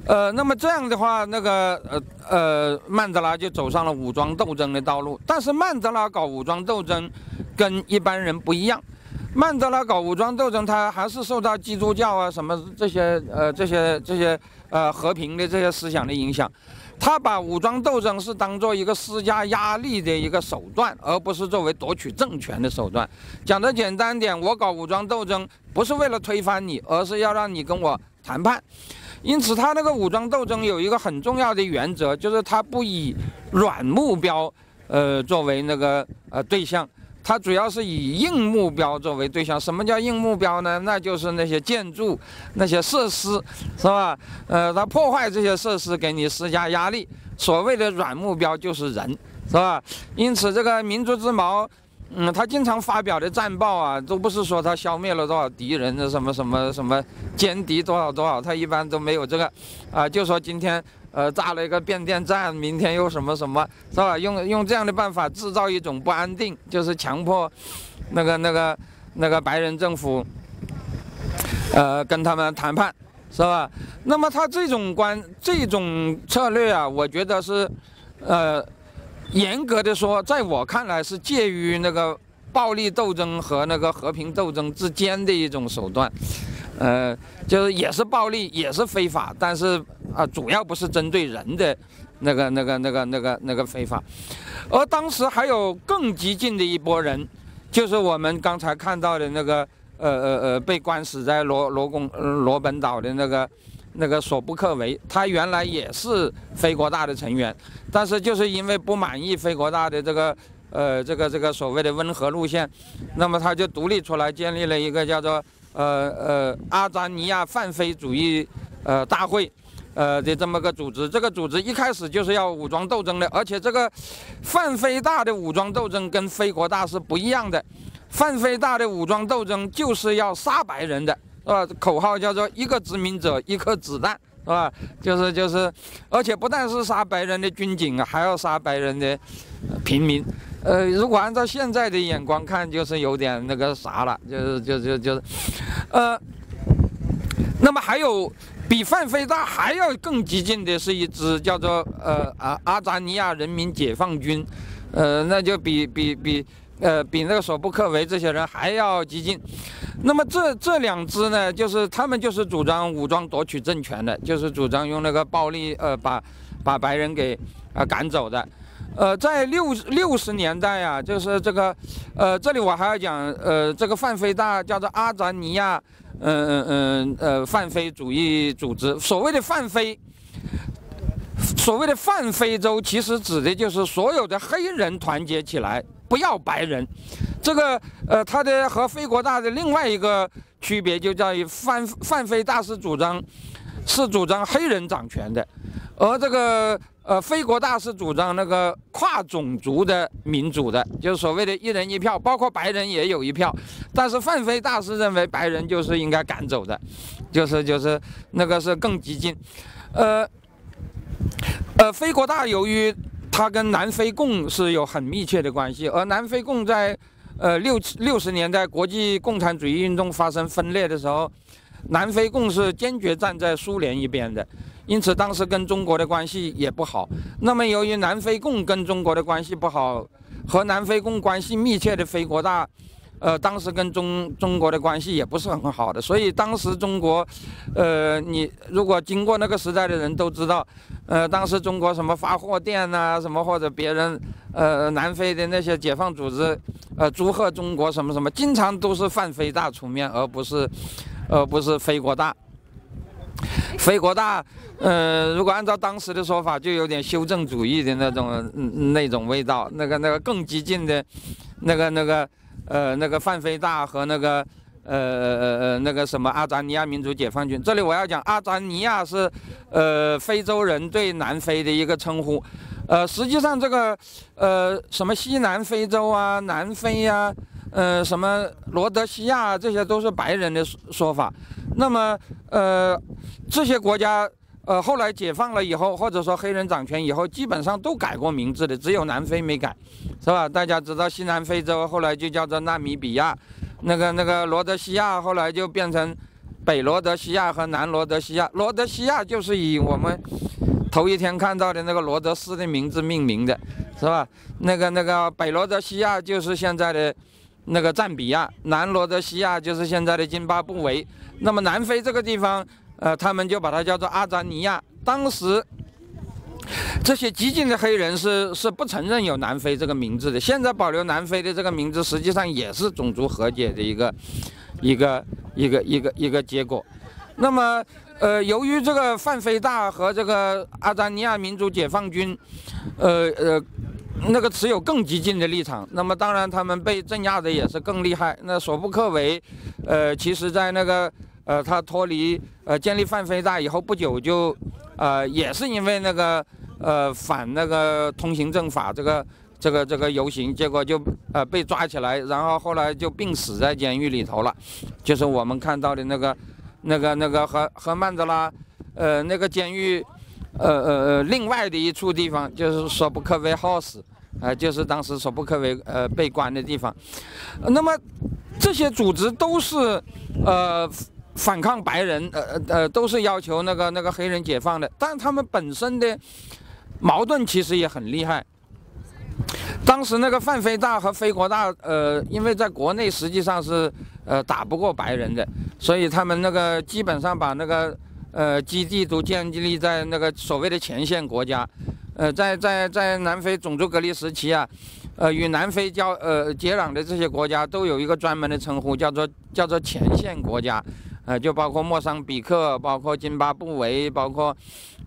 呃，那么这样的话，那个呃呃，曼德拉就走上了武装斗争的道路。但是曼德拉搞武装斗争，跟一般人不一样。曼德拉搞武装斗争，他还是受到基督教啊什么这些呃这些这些呃和平的这些思想的影响。他把武装斗争是当做一个施加压力的一个手段，而不是作为夺取政权的手段。讲的简单点，我搞武装斗争不是为了推翻你，而是要让你跟我谈判。因此，他那个武装斗争有一个很重要的原则，就是他不以软目标，呃，作为那个呃对象，他主要是以硬目标作为对象。什么叫硬目标呢？那就是那些建筑、那些设施，是吧？呃，他破坏这些设施，给你施加压力。所谓的软目标就是人，是吧？因此，这个民族之矛。嗯，他经常发表的战报啊，都不是说他消灭了多少敌人的什么什么什么歼敌多少多少，他一般都没有这个，啊，就说今天呃炸了一个变电站，明天又什么什么，是吧？用用这样的办法制造一种不安定，就是强迫那个那个那个白人政府，呃，跟他们谈判，是吧？那么他这种关这种策略啊，我觉得是，呃。严格的说，在我看来是介于那个暴力斗争和那个和平斗争之间的一种手段，呃，就是也是暴力，也是非法，但是啊，主要不是针对人的那个、那个、那个、那个、那个非法。而当时还有更激进的一波人，就是我们刚才看到的那个，呃呃呃，被关死在罗罗贡罗本岛的那个。那个索布克维，他原来也是非国大的成员，但是就是因为不满意非国大的这个呃这个这个所谓的温和路线，那么他就独立出来，建立了一个叫做呃呃阿扎尼亚泛非主义呃大会呃的这么个组织。这个组织一开始就是要武装斗争的，而且这个泛非大的武装斗争跟非国大是不一样的，泛非大的武装斗争就是要杀白人的。是吧？口号叫做“一个殖民者，一颗子弹”，是吧？就是就是，而且不但是杀白人的军警啊，还要杀白人的平民。呃，如果按照现在的眼光看，就是有点那个啥了，就是就就就是，呃，那么还有比范飞大还要更激进的是一支叫做呃啊阿扎尼亚人民解放军，呃，那就比比比。呃，比那个索布克维这些人还要激进。那么这这两支呢，就是他们就是主张武装夺取政权的，就是主张用那个暴力呃把把白人给啊赶走的。呃，在六六十年代啊，就是这个呃，这里我还要讲呃，这个泛非大叫做阿扎尼亚嗯嗯嗯呃泛非主义组织。所谓的泛非，所谓的泛非洲，其实指的就是所有的黑人团结起来。不要白人，这个呃，他的和非国大的另外一个区别就在于范范非大师主张是主张黑人掌权的，而这个呃非国大是主张那个跨种族的民主的，就是所谓的一人一票，包括白人也有一票，但是范非大师认为白人就是应该赶走的，就是就是那个是更激进，呃呃非国大由于。它跟南非共是有很密切的关系，而南非共在，呃六七六十年代国际共产主义运动发生分裂的时候，南非共是坚决站在苏联一边的，因此当时跟中国的关系也不好。那么由于南非共跟中国的关系不好，和南非共关系密切的非国大。呃，当时跟中中国的关系也不是很好的，所以当时中国，呃，你如果经过那个时代的人都知道，呃，当时中国什么发货店呐，什么或者别人，呃，南非的那些解放组织，呃，祝贺中国什么什么，经常都是泛非大出面，而不是，而不是非国大。非国大，呃，如果按照当时的说法，就有点修正主义的那种那种味道，那个那个更激进的，那个那个。呃，那个范非大和那个，呃呃呃那个什么阿扎尼亚民族解放军，这里我要讲，阿扎尼亚是，呃，非洲人对南非的一个称呼，呃，实际上这个，呃，什么西南非洲啊，南非呀，呃，什么罗德西亚，这些都是白人的说法，那么，呃，这些国家。呃，后来解放了以后，或者说黑人掌权以后，基本上都改过名字的，只有南非没改，是吧？大家知道西南非洲后来就叫做纳米比亚，那个那个罗德西亚后来就变成北罗德西亚和南罗德西亚。罗德西亚就是以我们头一天看到的那个罗德斯的名字命名的，是吧？那个那个北罗德西亚就是现在的那个赞比亚，南罗德西亚就是现在的津巴布韦。那么南非这个地方，呃，他们就把它叫做阿扎尼亚。当时。这些激进的黑人是是不承认有南非这个名字的。现在保留南非的这个名字，实际上也是种族和解的一个一个一个一个一个结果。那么，呃，由于这个范菲大和这个阿扎尼亚民族解放军，呃呃，那个持有更激进的立场，那么当然他们被镇压的也是更厉害。那索布克维，呃，其实在那个呃他脱离呃建立范非大以后不久就，呃，也是因为那个。呃，反那个通行证法这个这个这个游行，结果就呃被抓起来，然后后来就病死在监狱里头了，就是我们看到的那个那个那个和和曼德拉，呃那个监狱，呃呃呃另外的一处地方就是索布克维 house，呃就是当时索布克维呃被关的地方，那么这些组织都是呃。反抗白人，呃呃呃，都是要求那个那个黑人解放的，但他们本身的矛盾其实也很厉害。当时那个范飞大和飞国大，呃，因为在国内实际上是呃打不过白人的，所以他们那个基本上把那个呃基地都建立在那个所谓的前线国家，呃，在在在南非种族隔离时期啊，呃，与南非交呃接壤的这些国家都有一个专门的称呼，叫做叫做前线国家。呃，就包括莫桑比克，包括津巴布韦，包括，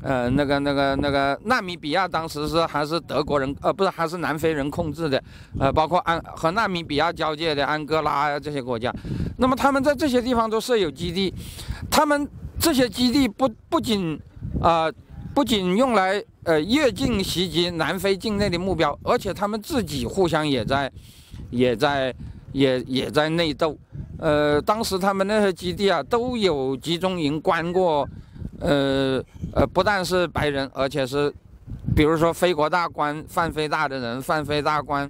呃，那个、那个、那个纳米比亚，当时是还是德国人，呃，不是，还是南非人控制的，呃，包括安和纳米比亚交界的安哥拉这些国家，那么他们在这些地方都设有基地，他们这些基地不不仅啊，不仅用来呃越境袭击南非境内的目标，而且他们自己互相也在，也在。也也在内斗，呃，当时他们那些基地啊，都有集中营关过，呃呃，不但是白人，而且是，比如说非国大关范非大的人，范非大关，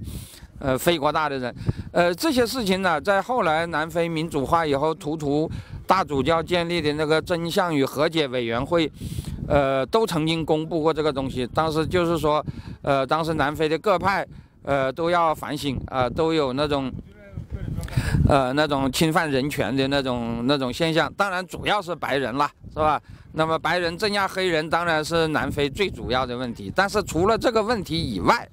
呃，非国大的人，呃，这些事情呢，在后来南非民主化以后，图图大主教建立的那个真相与和解委员会，呃，都曾经公布过这个东西。当时就是说，呃，当时南非的各派，呃，都要反省啊，都有那种。呃，那种侵犯人权的那种那种现象，当然主要是白人啦，是吧？那么白人镇压黑人，当然是南非最主要的问题。但是除了这个问题以外，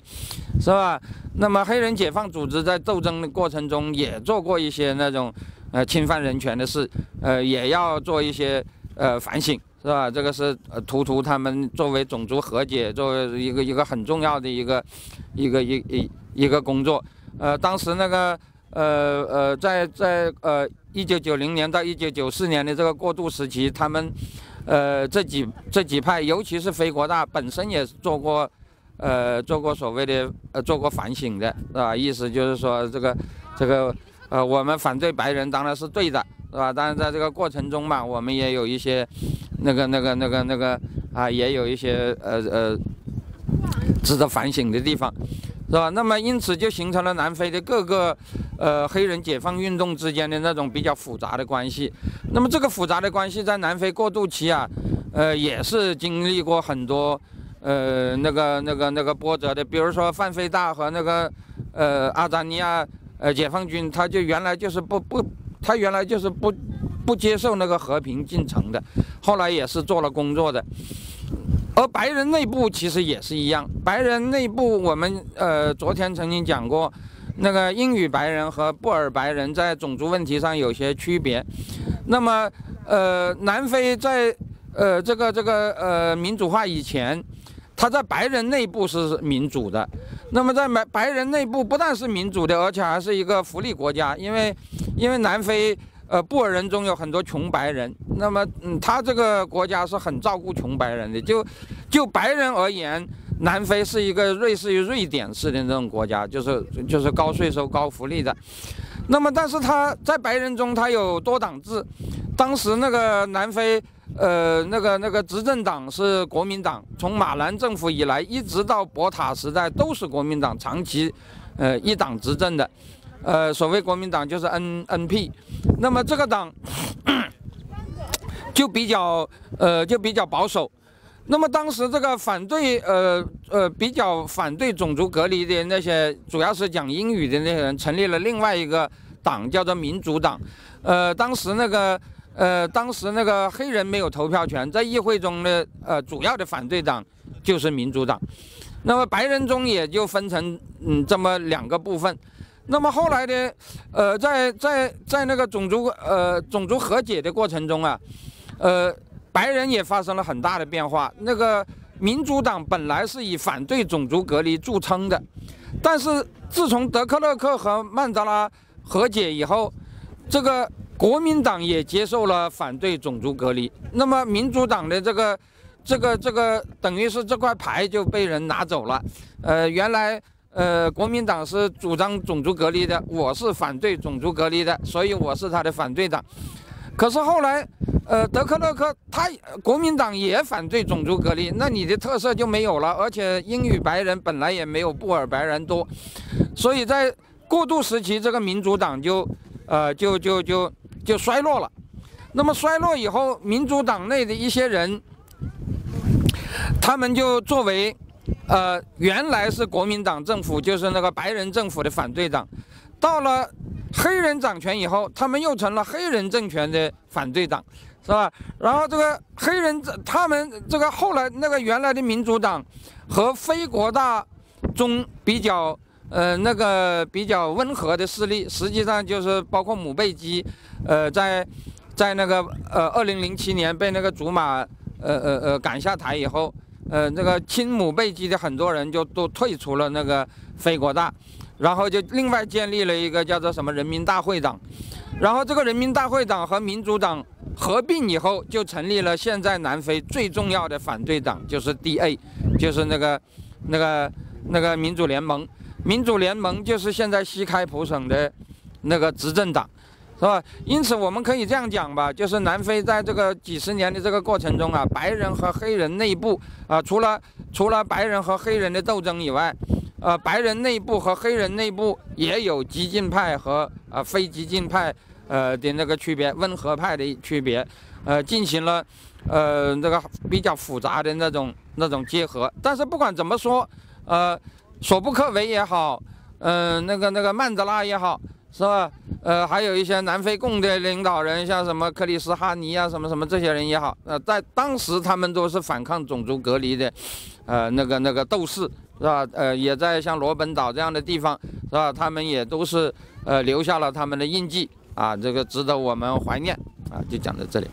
是吧？那么黑人解放组织在斗争的过程中也做过一些那种呃侵犯人权的事，呃，也要做一些呃反省，是吧？这个是呃图图他们作为种族和解，作为一个一个很重要的一个一个一一一个工作。呃，当时那个。呃呃，在在呃一九九零年到一九九四年的这个过渡时期，他们呃这几这几派，尤其是非国大本身也做过呃做过所谓的呃做过反省的，是吧？意思就是说这个这个呃我们反对白人当然是对的，是吧？但是在这个过程中嘛，我们也有一些那个那个那个那个啊，也有一些呃呃值得反省的地方。是吧？那么因此就形成了南非的各个，呃，黑人解放运动之间的那种比较复杂的关系。那么这个复杂的关系在南非过渡期啊，呃，也是经历过很多，呃，那个那个那个波折的。比如说范菲大和那个，呃，阿扎尼亚，呃，解放军，他就原来就是不不，他原来就是不不接受那个和平进程的，后来也是做了工作的。而白人内部其实也是一样，白人内部我们呃昨天曾经讲过，那个英语白人和布尔白人在种族问题上有些区别。那么呃南非在呃这个这个呃民主化以前，他在白人内部是民主的。那么在白白人内部不但是民主的，而且还是一个福利国家，因为因为南非。呃，布尔人中有很多穷白人，那么，嗯，他这个国家是很照顾穷白人的。就，就白人而言，南非是一个类似于瑞典式的那种国家，就是就是高税收、高福利的。那么，但是他在白人中，他有多党制。当时那个南非，呃，那个那个执政党是国民党，从马兰政府以来，一直到博塔时代都是国民党长期，呃，一党执政的。呃，所谓国民党就是 N N P，那么这个党，就比较呃就比较保守。那么当时这个反对呃呃比较反对种族隔离的那些，主要是讲英语的那些人，成立了另外一个党，叫做民主党。呃，当时那个呃当时那个黑人没有投票权，在议会中的呃主要的反对党就是民主党。那么白人中也就分成嗯这么两个部分。那么后来呢呃在在在那个种族呃种族和解的过程中啊，呃。白人也发生了很大的变化。那个民主党本来是以反对种族隔离著称的，但是自从德克勒克和曼德拉和解以后，这个国民党也接受了反对种族隔离。那么民主党的这个、这个、这个，等于是这块牌就被人拿走了。呃，原来呃国民党是主张种族隔离的，我是反对种族隔离的，所以我是他的反对党。可是后来。呃，德克勒克他国民党也反对种族隔离，那你的特色就没有了，而且英语白人本来也没有布尔白人多，所以在过渡时期，这个民主党就呃就就就就衰落了。那么衰落以后，民主党内的一些人，他们就作为呃原来是国民党政府，就是那个白人政府的反对党，到了黑人掌权以后，他们又成了黑人政权的反对党。是吧？然后这个黑人，他们这个后来那个原来的民主党和非国大中比较呃那个比较温和的势力，实际上就是包括姆贝基，呃，在在那个呃二零零七年被那个祖马呃呃呃赶下台以后，呃那个亲母贝基的很多人就都退出了那个非国大，然后就另外建立了一个叫做什么人民大会党，然后这个人民大会党和民主党。合并以后，就成立了现在南非最重要的反对党，就是 DA，就是那个、那个、那个民主联盟。民主联盟就是现在西开普省的那个执政党，是吧？因此，我们可以这样讲吧，就是南非在这个几十年的这个过程中啊，白人和黑人内部啊，除了除了白人和黑人的斗争以外，呃，白人内部和黑人内部也有激进派和啊非激进派。呃的那个区别，温和派的区别，呃，进行了呃那个比较复杂的那种那种结合。但是不管怎么说，呃，索布克维也好，嗯，那个那个曼德拉也好，是吧？呃，还有一些南非共的领导人，像什么克里斯哈尼啊，什么什么这些人也好，呃，在当时他们都是反抗种族隔离的，呃，那个那个斗士，是吧？呃，也在像罗本岛这样的地方，是吧？他们也都是呃留下了他们的印记。啊，这个值得我们怀念啊，就讲到这里。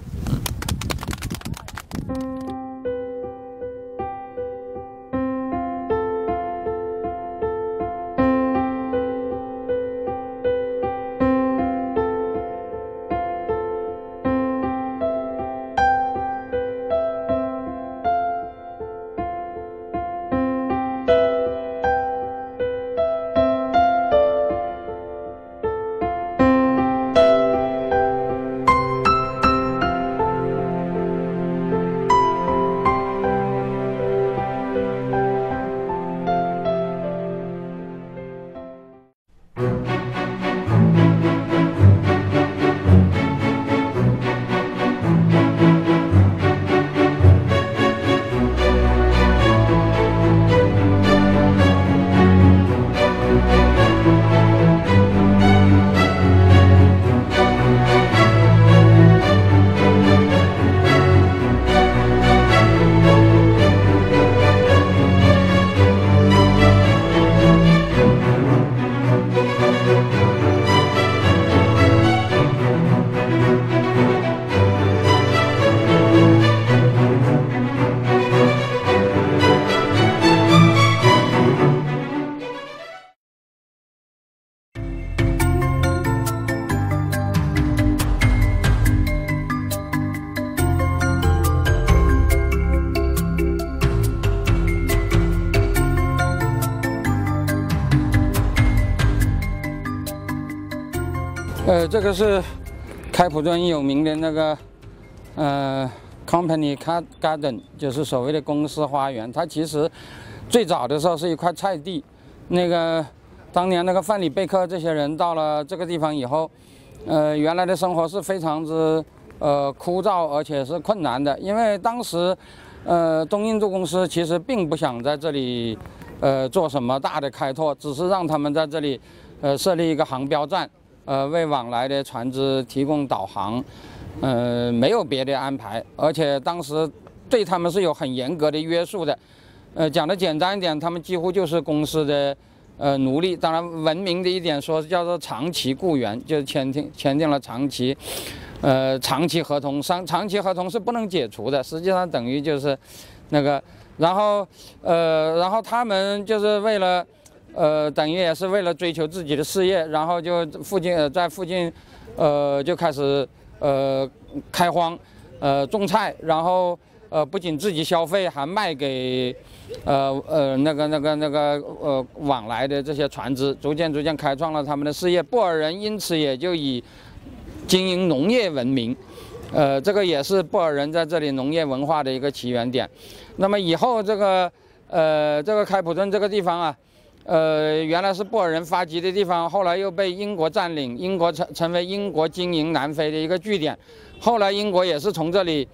这个是开普敦有名的那个呃，Company Garden，就是所谓的公司花园。它其实最早的时候是一块菜地。那个当年那个范里贝克这些人到了这个地方以后，呃，原来的生活是非常之呃枯燥而且是困难的，因为当时，呃，东印度公司其实并不想在这里，呃，做什么大的开拓，只是让他们在这里，呃，设立一个航标站，呃，为往来的船只提供导航，呃，没有别的安排，而且当时对他们是有很严格的约束的，呃，讲的简单一点，他们几乎就是公司的。呃，奴隶当然文明的一点说叫做长期雇员，就是签订签订了长期，呃，长期合同，长长期合同是不能解除的。实际上等于就是那个，然后呃，然后他们就是为了呃，等于也是为了追求自己的事业，然后就附近呃在附近呃就开始呃开荒，呃种菜，然后呃不仅自己消费，还卖给。呃呃，那个那个那个呃，往来的这些船只，逐渐逐渐开创了他们的事业。布尔人因此也就以经营农业闻名，呃，这个也是布尔人在这里农业文化的一个起源点。那么以后这个呃这个开普敦这个地方啊，呃原来是布尔人发迹的地方，后来又被英国占领，英国成成为英国经营南非的一个据点。后来英国也是从这里。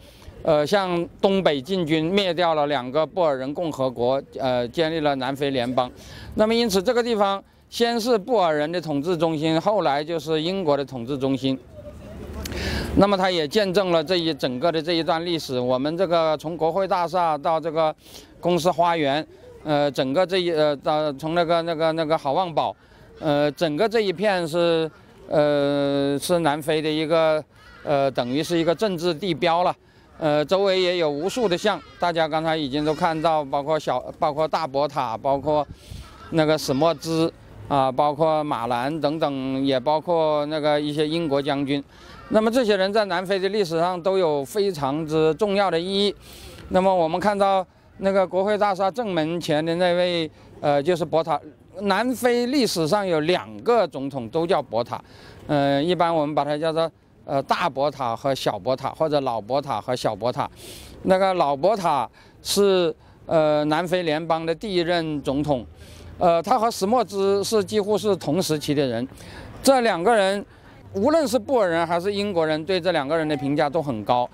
呃，向东北进军，灭掉了两个布尔人共和国，呃，建立了南非联邦。那么，因此这个地方先是布尔人的统治中心，后来就是英国的统治中心。那么，它也见证了这一整个的这一段历史。我们这个从国会大厦到这个公司花园，呃，整个这一呃到从那个那个那个好望堡，呃，整个这一片是呃是南非的一个呃等于是一个政治地标了。呃，周围也有无数的像，大家刚才已经都看到，包括小，包括大博塔，包括那个史莫兹啊，包括马兰等等，也包括那个一些英国将军。那么这些人在南非的历史上都有非常之重要的意义。那么我们看到那个国会大厦正门前的那位，呃，就是博塔。南非历史上有两个总统都叫博塔，嗯，一般我们把它叫做。呃，大博塔和小博塔，或者老博塔和小博塔，那个老博塔是呃南非联邦的第一任总统，呃，他和史莫兹是几乎是同时期的人，这两个人，无论是布尔人还是英国人，对这两个人的评价都很高。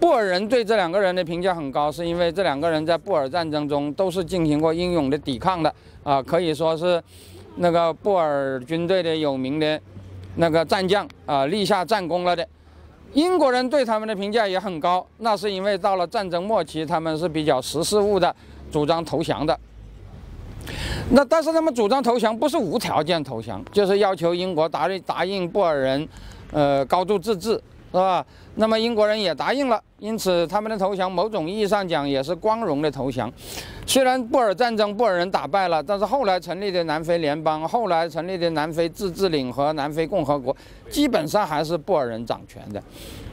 布尔人对这两个人的评价很高，是因为这两个人在布尔战争中都是进行过英勇的抵抗的啊，可以说是那个布尔军队的有名的。那个战将啊，立下战功了的，英国人对他们的评价也很高。那是因为到了战争末期，他们是比较识时务的，主张投降的。那但是他们主张投降不是无条件投降，就是要求英国答应答应布尔人，呃，高度自治。是吧？那么英国人也答应了，因此他们的投降，某种意义上讲也是光荣的投降。虽然布尔战争布尔人打败了，但是后来成立的南非联邦，后来成立的南非自治领和南非共和国，基本上还是布尔人掌权的，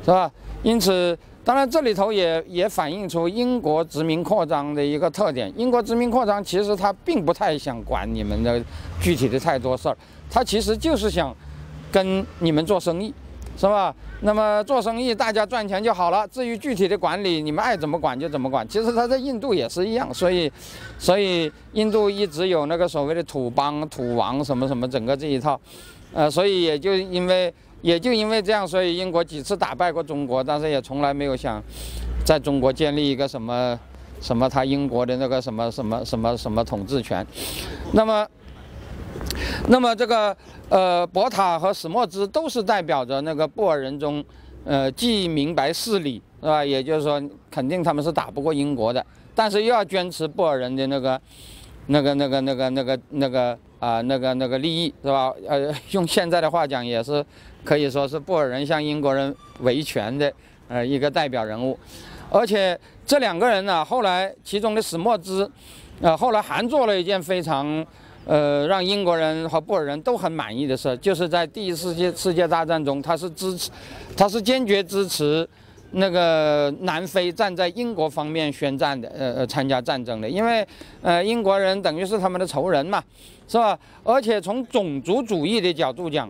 是吧？因此，当然这里头也也反映出英国殖民扩张的一个特点。英国殖民扩张其实他并不太想管你们的具体的太多事儿，他其实就是想跟你们做生意。是吧？那么做生意，大家赚钱就好了。至于具体的管理，你们爱怎么管就怎么管。其实他在印度也是一样，所以，所以印度一直有那个所谓的土邦、土王什么什么整个这一套，呃，所以也就因为也就因为这样，所以英国几次打败过中国，但是也从来没有想在中国建立一个什么什么他英国的那个什么什么什么什么统治权。那么。那么这个呃，博塔和史莫兹都是代表着那个布尔人中，呃，既明白事理是吧？也就是说，肯定他们是打不过英国的，但是又要坚持布尔人的那个、那个、那个、那个、那个、那个啊，那个那个利益是吧？呃，用现在的话讲，也是可以说是布尔人向英国人维权的呃一个代表人物。而且这两个人呢，后来其中的史莫兹，呃，后来还做了一件非常。呃，让英国人和布尔人都很满意的事，就是在第一次世界世界大战中，他是支持，他是坚决支持那个南非站在英国方面宣战的，呃呃，参加战争的，因为呃英国人等于是他们的仇人嘛，是吧？而且从种族主义的角度讲，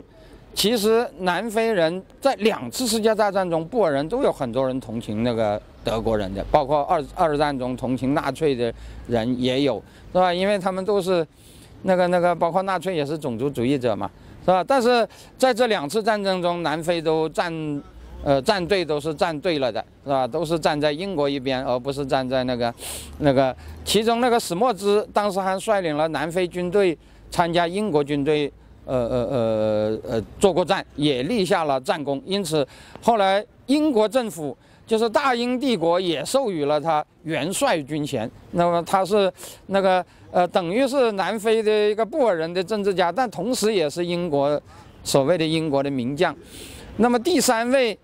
其实南非人在两次世界大战中，布尔人都有很多人同情那个德国人的，包括二二战中同情纳粹的人也有，是吧？因为他们都是。那个那个，包括纳粹也是种族主义者嘛，是吧？但是在这两次战争中，南非都站呃，站队都是站对了的，是吧？都是站在英国一边，而不是站在那个那个。其中那个史莫兹当时还率领了南非军队参加英国军队，呃呃呃呃，做过战，也立下了战功。因此，后来英国政府就是大英帝国也授予了他元帅军衔。那么他是那个呃，等于是南非的一个布尔人的政治家，但同时也是英国所谓的英国的名将。那么第三位。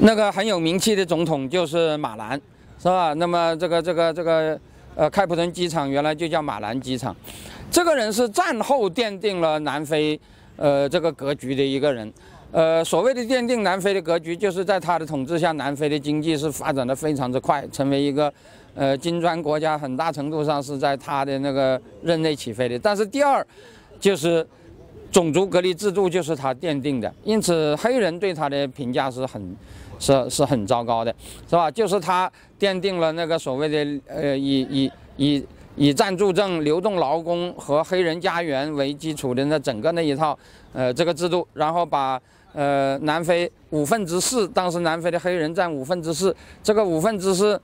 那个很有名气的总统就是马兰，是吧？那么这个这个这个，呃，开普敦机场原来就叫马兰机场。这个人是战后奠定了南非，呃，这个格局的一个人。呃，所谓的奠定南非的格局，就是在他的统治下，南非的经济是发展的非常之快，成为一个，呃，金砖国家，很大程度上是在他的那个任内起飞的。但是第二，就是种族隔离制度就是他奠定的，因此黑人对他的评价是很。是是很糟糕的，是吧？就是他奠定了那个所谓的呃以以以以暂住证、流动劳工和黑人家园为基础的那整个那一套呃这个制度，然后把呃南非五分之四，当时南非的黑人占五分之四，这个五分之四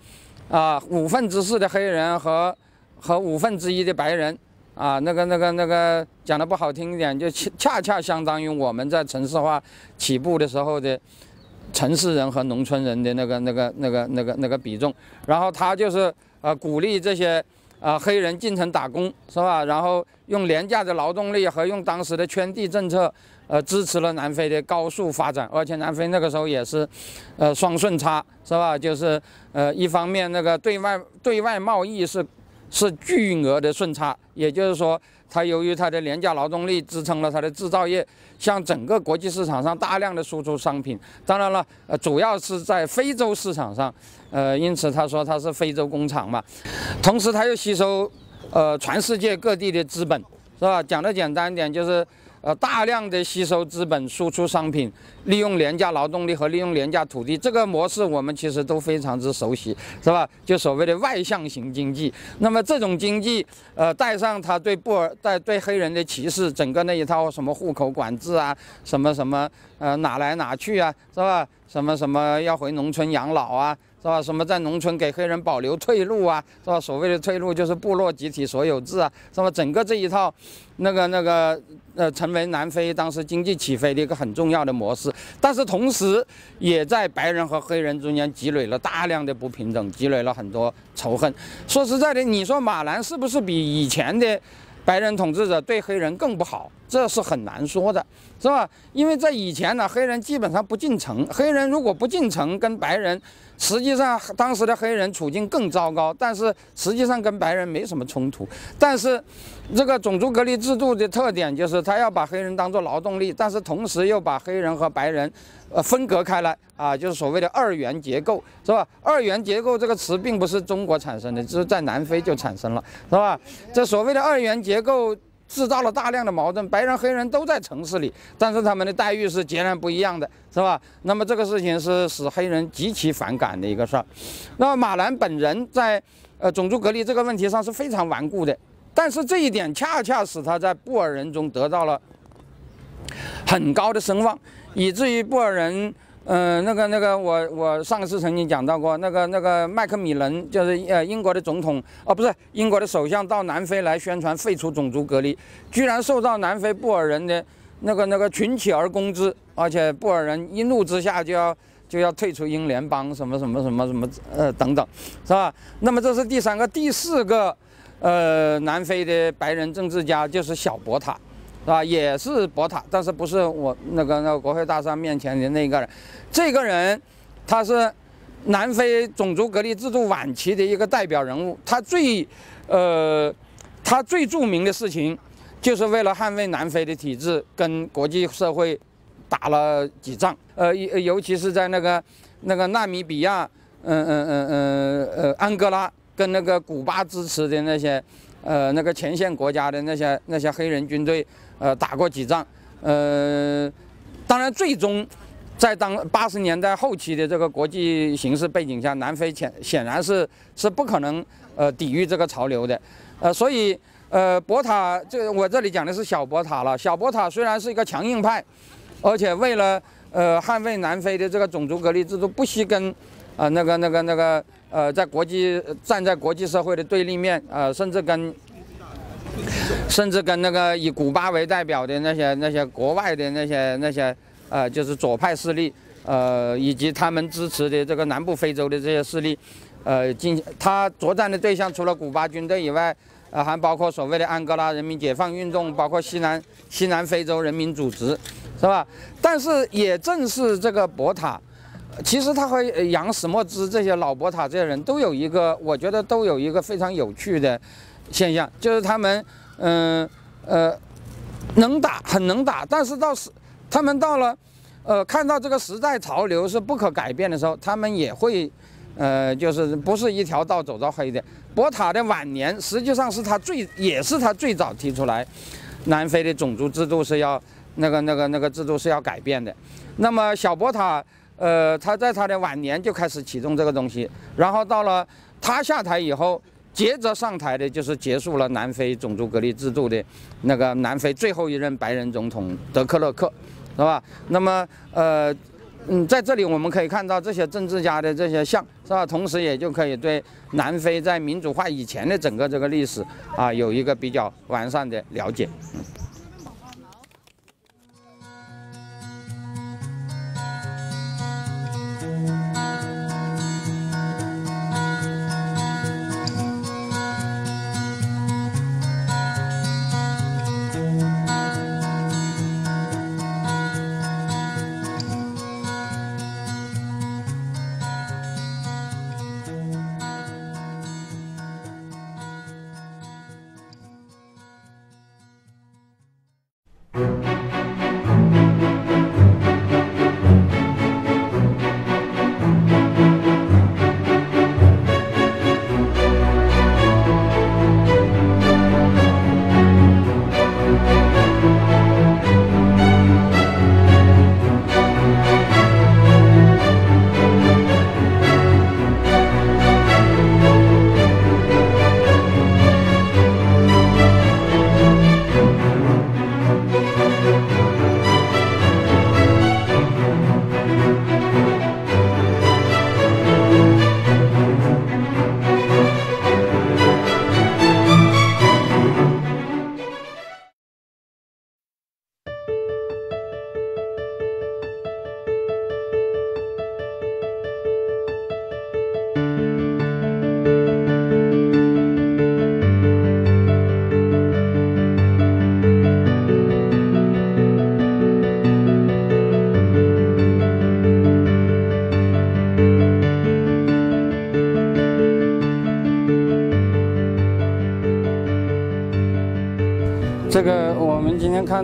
啊五分之四的黑人和和五分之一的白人啊那个那个那个讲的不好听一点，就恰恰相当于我们在城市化起步的时候的。城市人和农村人的那个、那个、那个、那个、那个比重，然后他就是呃鼓励这些啊黑人进城打工，是吧？然后用廉价的劳动力和用当时的圈地政策，呃支持了南非的高速发展，而且南非那个时候也是，呃双顺差，是吧？就是呃一方面那个对外对外贸易是是巨额的顺差，也就是说。它由于它的廉价劳动力支撑了它的制造业，向整个国际市场上大量的输出商品。当然了，呃，主要是在非洲市场上，呃，因此他说它是非洲工厂嘛。同时，它又吸收，呃，全世界各地的资本，是吧？讲的简单点就是。呃，大量的吸收资本，输出商品，利用廉价劳动力和利用廉价土地，这个模式我们其实都非常之熟悉，是吧？就所谓的外向型经济。那么这种经济，呃，带上他对布尔、带对黑人的歧视，整个那一套什么户口管制啊，什么什么，呃，哪来哪去啊，是吧？什么什么要回农村养老啊？是吧？什么在农村给黑人保留退路啊？是吧？所谓的退路就是部落集体所有制啊？是吧？整个这一套，那个那个呃，成为南非当时经济起飞的一个很重要的模式。但是同时，也在白人和黑人中间积累了大量的不平等，积累了很多仇恨。说实在的，你说马兰是不是比以前的白人统治者对黑人更不好？这是很难说的，是吧？因为在以前呢，黑人基本上不进城，黑人如果不进城，跟白人。实际上，当时的黑人处境更糟糕，但是实际上跟白人没什么冲突。但是，这个种族隔离制度的特点就是，他要把黑人当做劳动力，但是同时又把黑人和白人，呃，分隔开来啊，就是所谓的二元结构，是吧？二元结构这个词并不是中国产生的，只是在南非就产生了，是吧？这所谓的二元结构。制造了大量的矛盾，白人、黑人都在城市里，但是他们的待遇是截然不一样的，是吧？那么这个事情是使黑人极其反感的一个事儿。那么马兰本人在呃种族隔离这个问题上是非常顽固的，但是这一点恰恰使他在布尔人中得到了很高的声望，以至于布尔人。嗯，那个那个，我我上次曾经讲到过，那个那个麦克米伦就是呃英国的总统，哦不是英国的首相到南非来宣传废除种族隔离，居然受到南非布尔人的那个那个群起而攻之，而且布尔人一怒之下就要就要退出英联邦，什么什么什么什么呃等等，是吧？那么这是第三个，第四个，呃，南非的白人政治家就是小博塔。是吧？也是博塔，但是不是我那个那个国会大厦面前的那个人。这个人，他是南非种族隔离制度晚期的一个代表人物。他最，呃，他最著名的事情，就是为了捍卫南非的体制，跟国际社会打了几仗。呃，尤尤其是在那个那个纳米比亚，嗯嗯嗯嗯呃安哥拉跟那个古巴支持的那些，呃那个前线国家的那些那些黑人军队。呃，打过几仗，呃，当然，最终在当八十年代后期的这个国际形势背景下，南非显显然是是不可能呃抵御这个潮流的，呃，所以呃，博塔这我这里讲的是小博塔了。小博塔虽然是一个强硬派，而且为了呃，捍卫南非的这个种族隔离制度，不惜跟，啊，那个那个那个，呃，在国际站在国际社会的对立面，呃，甚至跟，甚至跟那个以古巴为代表的那些那些国外的那些那些，呃，就是左派势力，呃，以及他们支持的这个南部非洲的这些势力，呃，进他作战的对象除了古巴军队以外。呃，还包括所谓的安哥拉人民解放运动，包括西南西南非洲人民组织，是吧？但是也正是这个博塔，其实他和杨史莫兹这些老博塔这些人都有一个，我觉得都有一个非常有趣的现象，就是他们，嗯呃，能打很能打，但是到时他们到了，呃，看到这个时代潮流是不可改变的时候，他们也会。呃，就是不是一条道走到黑的。博塔的晚年，实际上是他最，也是他最早提出来，南非的种族制度是要那个那个那个制度是要改变的。那么小博塔，呃，他在他的晚年就开始启动这个东西，然后到了他下台以后，接着上台的就是结束了南非种族隔离制度的那个南非最后一任白人总统德克勒克，是吧？那么，呃。嗯，在这里我们可以看到这些政治家的这些像，是吧？同时也就可以对南非在民主化以前的整个这个历史啊，有一个比较完善的了解。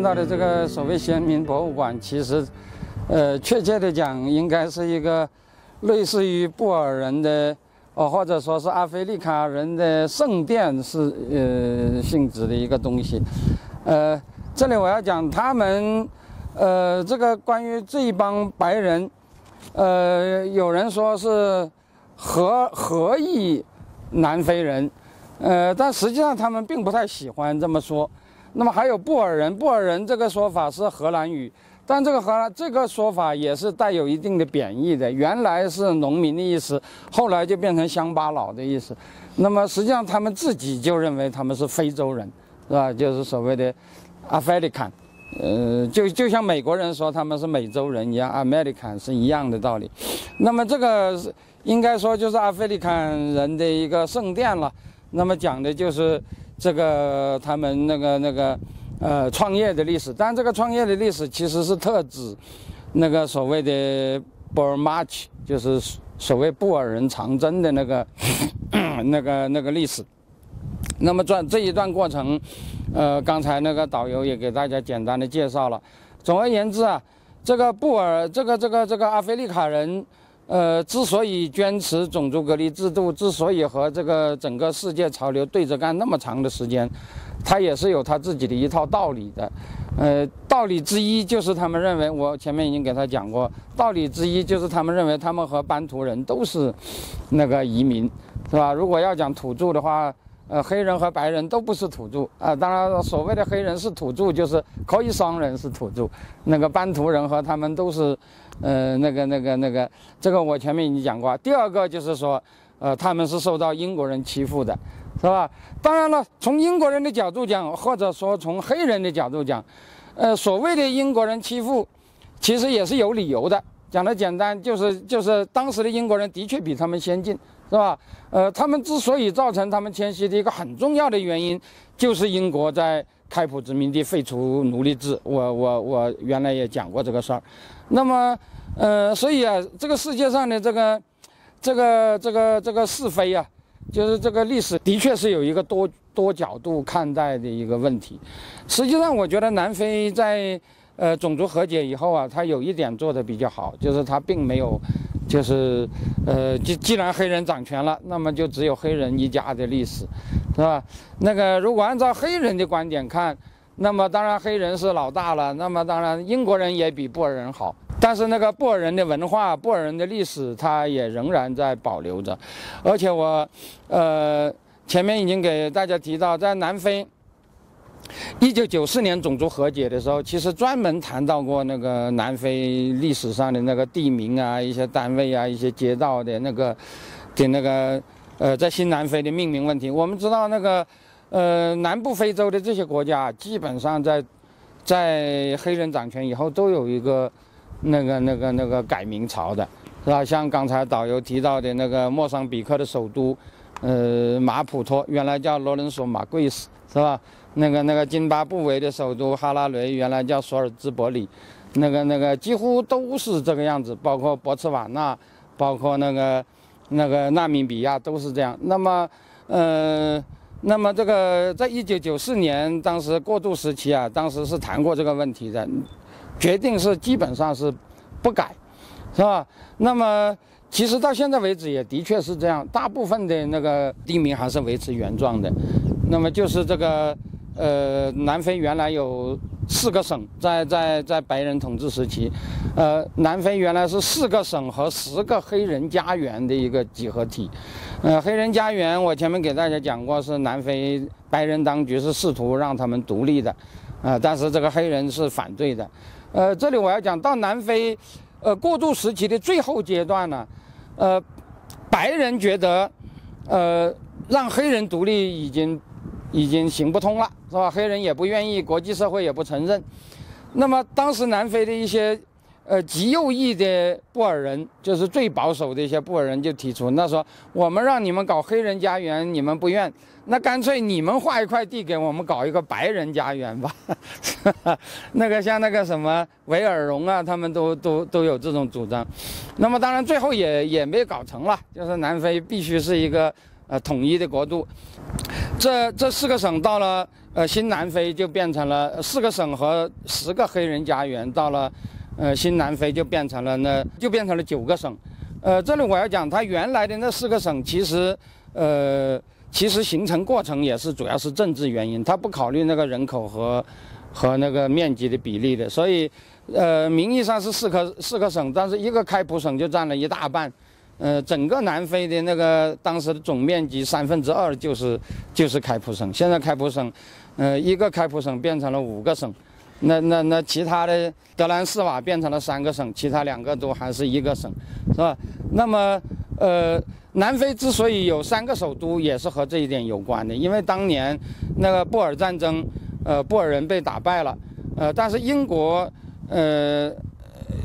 到的这个所谓先民博物馆，其实，呃，确切的讲，应该是一个类似于布尔人的，哦，或者说是阿非利卡人的圣殿是呃性质的一个东西。呃，这里我要讲他们，呃，这个关于这一帮白人，呃，有人说是合合裔南非人，呃，但实际上他们并不太喜欢这么说。那么还有布尔人，布尔人这个说法是荷兰语，但这个荷兰这个说法也是带有一定的贬义的。原来是农民的意思，后来就变成乡巴佬的意思。那么实际上他们自己就认为他们是非洲人，是吧？就是所谓的 African，呃，就就像美国人说他们是美洲人一样，American 是一样的道理。那么这个应该说就是阿非利坎人的一个圣殿了。那么讲的就是。这个他们那个那个，呃，创业的历史，但这个创业的历史其实是特指那个所谓的 Burmach，就是所谓布尔人长征的那个 那个那个历史。那么这这一段过程，呃，刚才那个导游也给大家简单的介绍了。总而言之啊，这个布尔，这个这个这个阿非利卡人。呃，之所以坚持种族隔离制度，之所以和这个整个世界潮流对着干那么长的时间，他也是有他自己的一套道理的。呃，道理之一就是他们认为，我前面已经给他讲过，道理之一就是他们认为他们和班图人都是那个移民，是吧？如果要讲土著的话，呃，黑人和白人都不是土著啊。当然，所谓的黑人是土著，就是可以双人是土著。那个班图人和他们都是，呃，那个、那个、那个，这个我前面已经讲过。第二个就是说，呃，他们是受到英国人欺负的，是吧？当然了，从英国人的角度讲，或者说从黑人的角度讲，呃，所谓的英国人欺负，其实也是有理由的。讲的简单，就是就是当时的英国人的确比他们先进。是吧？呃，他们之所以造成他们迁徙的一个很重要的原因，就是英国在开普殖民地废除奴隶制。我我我原来也讲过这个事儿。那么，呃，所以啊，这个世界上的这个这个这个这个是非啊，就是这个历史的确是有一个多多角度看待的一个问题。实际上，我觉得南非在呃种族和解以后啊，他有一点做的比较好，就是他并没有。就是，呃，既既然黑人掌权了，那么就只有黑人一家的历史，是吧？那个如果按照黑人的观点看，那么当然黑人是老大了。那么当然英国人也比布尔人好，但是那个布尔人的文化、布尔人的历史，它也仍然在保留着。而且我，呃，前面已经给大家提到，在南非。一九九四年种族和解的时候，其实专门谈到过那个南非历史上的那个地名啊、一些单位啊、一些街道的那个的那个呃，在新南非的命名问题。我们知道那个呃，南部非洲的这些国家，基本上在在黑人掌权以后，都有一个那个那个那个改名潮的，是吧？像刚才导游提到的那个莫桑比克的首都，呃，马普托，原来叫罗伦索马贵斯，是吧？那个那个津巴布韦的首都哈拉雷原来叫索尔兹伯里，那个那个几乎都是这个样子，包括博茨瓦纳，包括那个那个纳米比亚都是这样。那么，呃，那么这个在一九九四年当时过渡时期啊，当时是谈过这个问题的，决定是基本上是不改，是吧？那么其实到现在为止也的确是这样，大部分的那个地名还是维持原状的。那么就是这个。呃，南非原来有四个省，在在在白人统治时期，呃，南非原来是四个省和十个黑人家园的一个集合体。呃，黑人家园我前面给大家讲过，是南非白人当局是试图让他们独立的，啊，但是这个黑人是反对的。呃，这里我要讲到南非，呃，过渡时期的最后阶段呢，呃，白人觉得，呃，让黑人独立已经。已经行不通了，是吧？黑人也不愿意，国际社会也不承认。那么当时南非的一些，呃，极右翼的布尔人，就是最保守的一些布尔人，就提出，那说我们让你们搞黑人家园，你们不愿，那干脆你们划一块地给我们搞一个白人家园吧。那个像那个什么维尔荣啊，他们都都 都有这种主张。那么当然最后也也没搞成了，就是南非必须是一个呃统一的国度。这这四个省到了，呃，新南非就变成了四个省和十个黑人家园。到了，呃，新南非就变成了那就变成了九个省。呃，这里我要讲，它原来的那四个省其实，呃，其实形成过程也是主要是政治原因，它不考虑那个人口和和那个面积的比例的。所以，呃，名义上是四个四个省，但是一个开普省就占了一大半。呃，整个南非的那个当时的总面积三分之二就是就是开普省。现在开普省，呃，一个开普省变成了五个省，那那那其他的德兰士瓦变成了三个省，其他两个都还是一个省，是吧？那么，呃，南非之所以有三个首都，也是和这一点有关的，因为当年那个布尔战争，呃，布尔人被打败了，呃，但是英国，呃。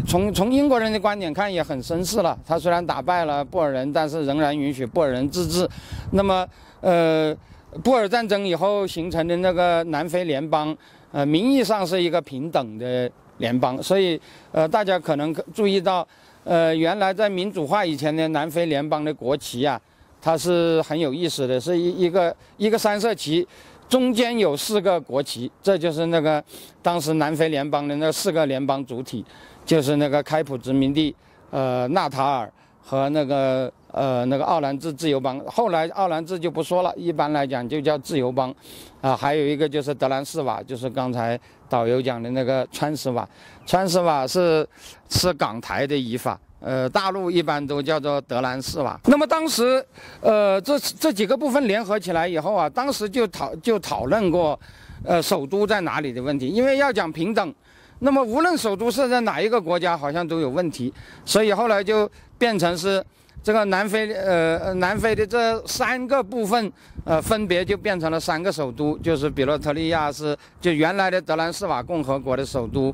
从从英国人的观点看也很绅士了。他虽然打败了布尔人，但是仍然允许布尔人自治。那么，呃，布尔战争以后形成的那个南非联邦，呃，名义上是一个平等的联邦。所以，呃，大家可能注意到，呃，原来在民主化以前的南非联邦的国旗啊，它是很有意思的，是一一个一个三色旗，中间有四个国旗，这就是那个当时南非联邦的那四个联邦主体。就是那个开普殖民地，呃，纳塔尔和那个呃那个奥兰治自由邦，后来奥兰治就不说了，一般来讲就叫自由邦，啊，还有一个就是德兰士瓦，就是刚才导游讲的那个川士瓦，川士瓦是是港台的译法，呃，大陆一般都叫做德兰士瓦。那么当时，呃，这这几个部分联合起来以后啊，当时就讨就讨论过，呃，首都在哪里的问题。因为要讲平等，那么无论首都是在哪一个国家，好像都有问题。所以后来就变成是这个南非，呃，南非的这三个部分，呃，分别就变成了三个首都，就是比洛特利亚是就原来的德兰士瓦共和国的首都。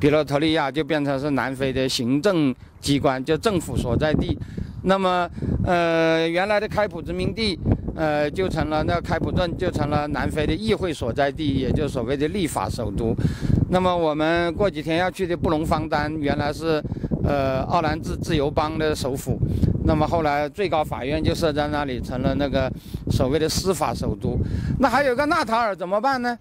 比洛特利亚就变成是南非的行政机关，就政府所在地。那么，呃，原来的开普殖民地，呃，就成了那开普敦，就成了南非的议会所在地，也就所谓的立法首都。那么，我们过几天要去的布隆方丹，原来是呃奥兰治自由邦的首府。那么后来最高法院就设在那里，成了那个所谓的司法首都。那还有个纳塔尔怎么办呢？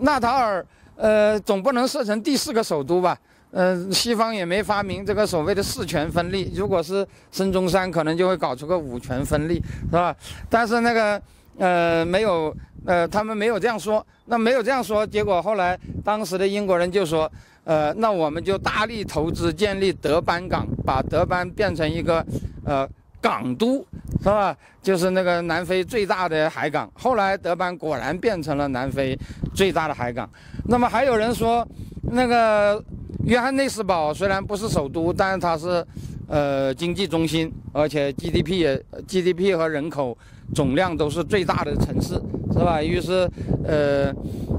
纳塔尔。呃，总不能设成第四个首都吧？呃，西方也没发明这个所谓的四权分立。如果是孙中山，可能就会搞出个五权分立，是吧？但是那个，呃，没有，呃，他们没有这样说。那没有这样说，结果后来当时的英国人就说，呃，那我们就大力投资建立德班港，把德班变成一个，呃。港都是吧？就是那个南非最大的海港。后来德班果然变成了南非最大的海港。那么还有人说，那个约翰内斯堡虽然不是首都，但是它是呃经济中心，而且 GDP 也 GDP 和人口总量都是最大的城市，是吧？于是呃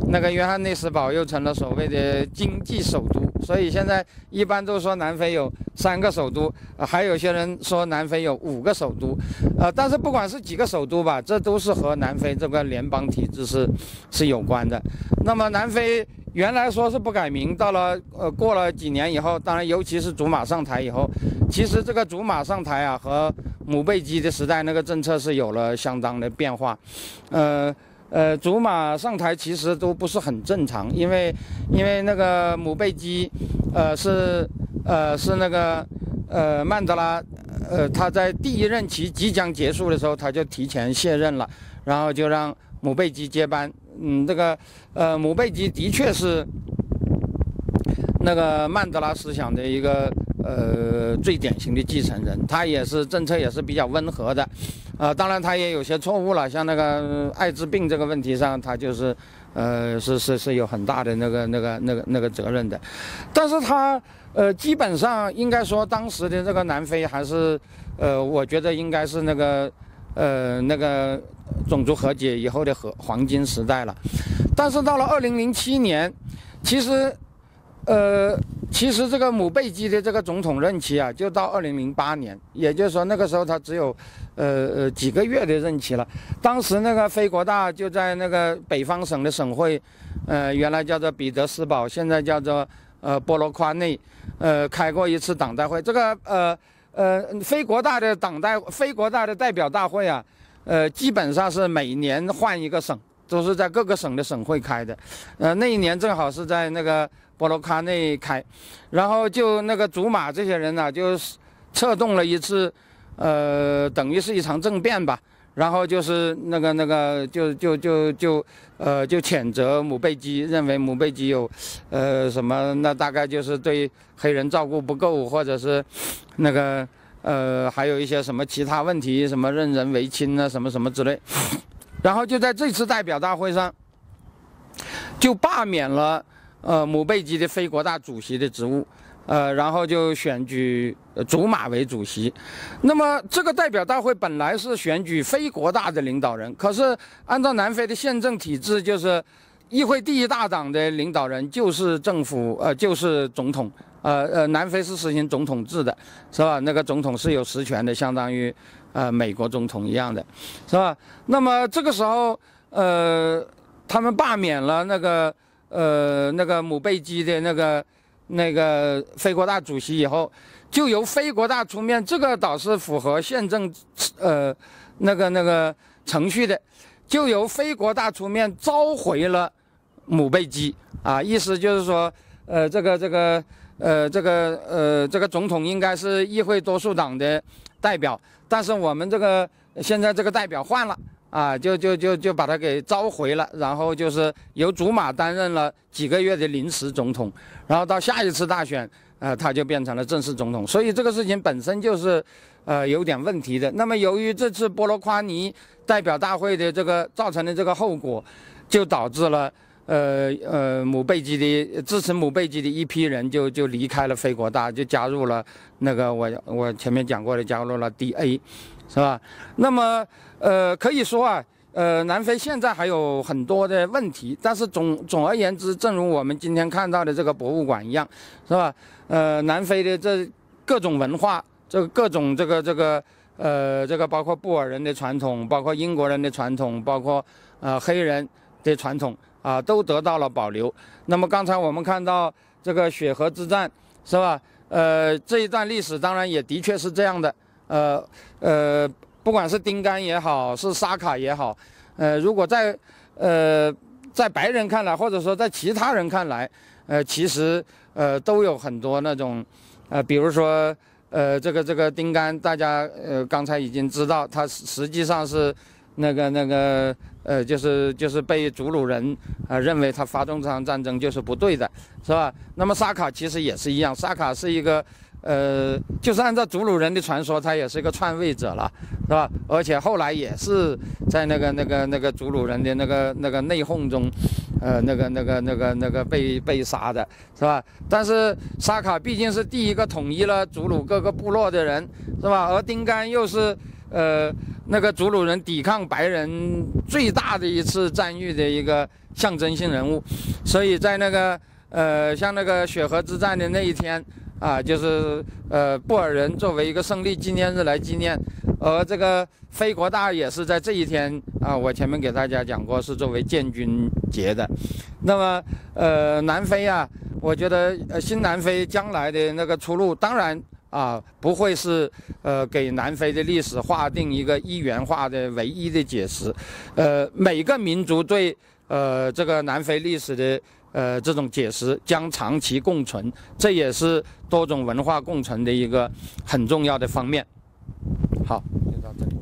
那个约翰内斯堡又成了所谓的经济首都。所以现在一般都说南非有三个首都，还有些人说南非有五个首都，呃，但是不管是几个首都吧，这都是和南非这个联邦体制是是有关的。那么南非原来说是不改名，到了呃过了几年以后，当然尤其是祖马上台以后，其实这个祖马上台啊和姆贝基的时代那个政策是有了相当的变化，呃。呃，祖马上台其实都不是很正常，因为，因为那个姆贝基，呃，是，呃，是那个，呃，曼德拉，呃，他在第一任期即将结束的时候，他就提前卸任了，然后就让姆贝基接班。嗯，这个，呃，姆贝基的确是那个曼德拉思想的一个。呃，最典型的继承人，他也是政策也是比较温和的，啊，当然他也有些错误了，像那个艾滋病这个问题上，他就是，呃，是是是有很大的那个那个那个那个责任的，但是他呃，基本上应该说当时的这个南非还是，呃，我觉得应该是那个呃那个种族和解以后的和黄金时代了，但是到了二零零七年，其实。呃，其实这个姆贝基的这个总统任期啊，就到二零零八年，也就是说那个时候他只有，呃呃几个月的任期了。当时那个非国大就在那个北方省的省会，呃，原来叫做彼得斯堡，现在叫做呃波罗夸内，呃，开过一次党代会。这个呃呃非国大的党代非国大的代表大会啊，呃，基本上是每年换一个省，都是在各个省的省会开的。呃，那一年正好是在那个。波罗卡内开，然后就那个祖马这些人呢，就是策动了一次，呃，等于是一场政变吧。然后就是那个那个，就就就就，呃，就谴责姆贝基，认为姆贝基有，呃，什么？那大概就是对黑人照顾不够，或者是那个，呃，还有一些什么其他问题，什么任人唯亲啊，什么什么之类。然后就在这次代表大会上，就罢免了。呃，姆贝基的非国大主席的职务，呃，然后就选举祖马为主席。那么这个代表大会本来是选举非国大的领导人，可是按照南非的宪政体制，就是议会第一大党的领导人就是政府，呃，就是总统。呃呃，南非是实行总统制的，是吧？那个总统是有实权的，相当于呃美国总统一样的，是吧？那么这个时候，呃，他们罢免了那个。呃，那个姆贝基的那个那个非国大主席以后，就由非国大出面，这个倒是符合宪政呃那个那个程序的，就由非国大出面召回了姆贝基啊，意思就是说，呃，这个这个呃这个呃这个总统应该是议会多数党的代表，但是我们这个现在这个代表换了。啊，就就就就把他给召回了，然后就是由祖马担任了几个月的临时总统，然后到下一次大选，呃，他就变成了正式总统。所以这个事情本身就是，呃，有点问题的。那么由于这次波罗夸尼代表大会的这个造成的这个后果，就导致了，呃呃，姆贝基的支持姆贝基的一批人就就离开了非国大，就加入了那个我我前面讲过的加入了 DA。是吧？那么，呃，可以说啊，呃，南非现在还有很多的问题，但是总总而言之，正如我们今天看到的这个博物馆一样，是吧？呃，南非的这各种文化，这各种这个这个，呃，这个包括布尔人的传统，包括英国人的传统，包括呃黑人的传统啊，都得到了保留。那么刚才我们看到这个雪河之战，是吧？呃，这一段历史当然也的确是这样的。呃呃，不管是丁甘也好，是沙卡也好，呃，如果在呃在白人看来，或者说在其他人看来，呃，其实呃都有很多那种，呃，比如说呃这个这个丁甘，大家呃刚才已经知道，他实际上是那个那个呃就是就是被祖鲁人啊认为他发动这场战争就是不对的，是吧？那么沙卡其实也是一样，沙卡是一个。呃，就是按照祖鲁人的传说，他也是一个篡位者了，是吧？而且后来也是在那个、那个、那个祖鲁人的那个、那个内讧中，呃，那个、那个、那个、那个被被杀的，是吧？但是沙卡毕竟是第一个统一了祖鲁各个部落的人，是吧？而丁甘又是呃那个祖鲁人抵抗白人最大的一次战役的一个象征性人物，所以在那个呃像那个雪河之战的那一天。啊，就是呃，布尔人作为一个胜利纪念日来纪念，而这个非国大也是在这一天啊。我前面给大家讲过，是作为建军节的。那么，呃，南非啊，我觉得呃，新南非将来的那个出路，当然啊，不会是呃，给南非的历史划定一个一元化的唯一的解释。呃，每个民族对呃这个南非历史的。呃，这种解释将长期共存，这也是多种文化共存的一个很重要的方面。好，就到这里。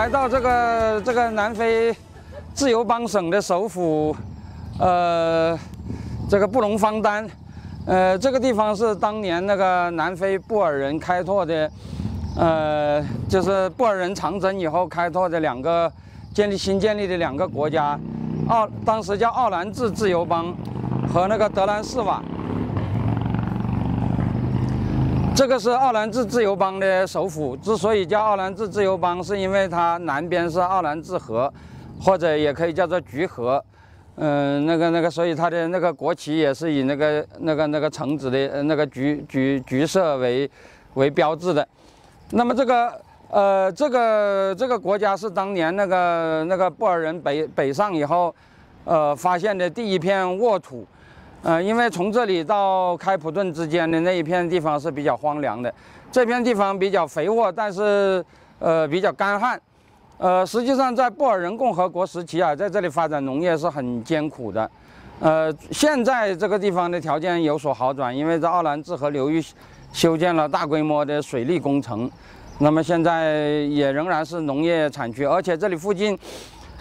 来到这个这个南非自由邦省的首府，呃，这个布隆方丹，呃，这个地方是当年那个南非布尔人开拓的，呃，就是布尔人长征以后开拓的两个建立新建立的两个国家，奥当时叫奥兰治自由邦和那个德兰士瓦。这个是奥兰治自由邦的首府，之所以叫奥兰治自由邦，是因为它南边是奥兰治河，或者也可以叫做橘河，嗯，那个那个，所以它的那个国旗也是以那个那个那个橙子的那个橘橘橘色为为标志的。那么这个呃，这个这个国家是当年那个那个布尔人北北上以后，呃，发现的第一片沃土。呃，因为从这里到开普敦之间的那一片地方是比较荒凉的，这片地方比较肥沃，但是呃比较干旱。呃，实际上在布尔人共和国时期啊，在这里发展农业是很艰苦的。呃，现在这个地方的条件有所好转，因为在奥兰治河流域修建了大规模的水利工程。那么现在也仍然是农业产区，而且这里附近，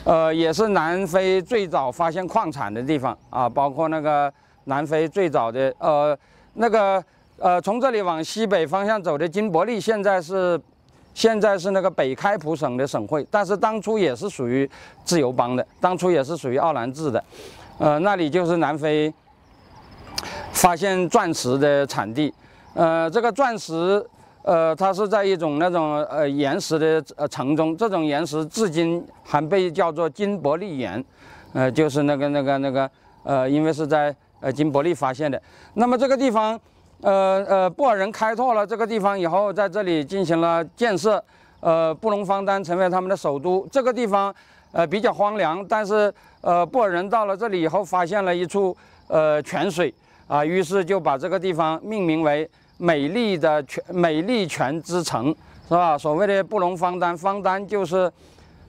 呃，也是南非最早发现矿产的地方啊，包括那个南非最早的呃那个呃从这里往西北方向走的金伯利，现在是现在是那个北开普省的省会，但是当初也是属于自由邦的，当初也是属于奥兰治的，呃，那里就是南非发现钻石的产地，呃，这个钻石。呃，它是在一种那种呃岩石的呃层中，这种岩石至今还被叫做金伯利岩，呃，就是那个那个那个呃，因为是在呃金伯利发现的。那么这个地方，呃呃，布尔人开拓了这个地方以后，在这里进行了建设，呃，布隆方丹成为他们的首都。这个地方呃比较荒凉，但是呃布尔人到了这里以后，发现了一处呃泉水啊，于是就把这个地方命名为。美丽的泉，美丽泉之城，是吧？所谓的布隆方丹，方丹就是，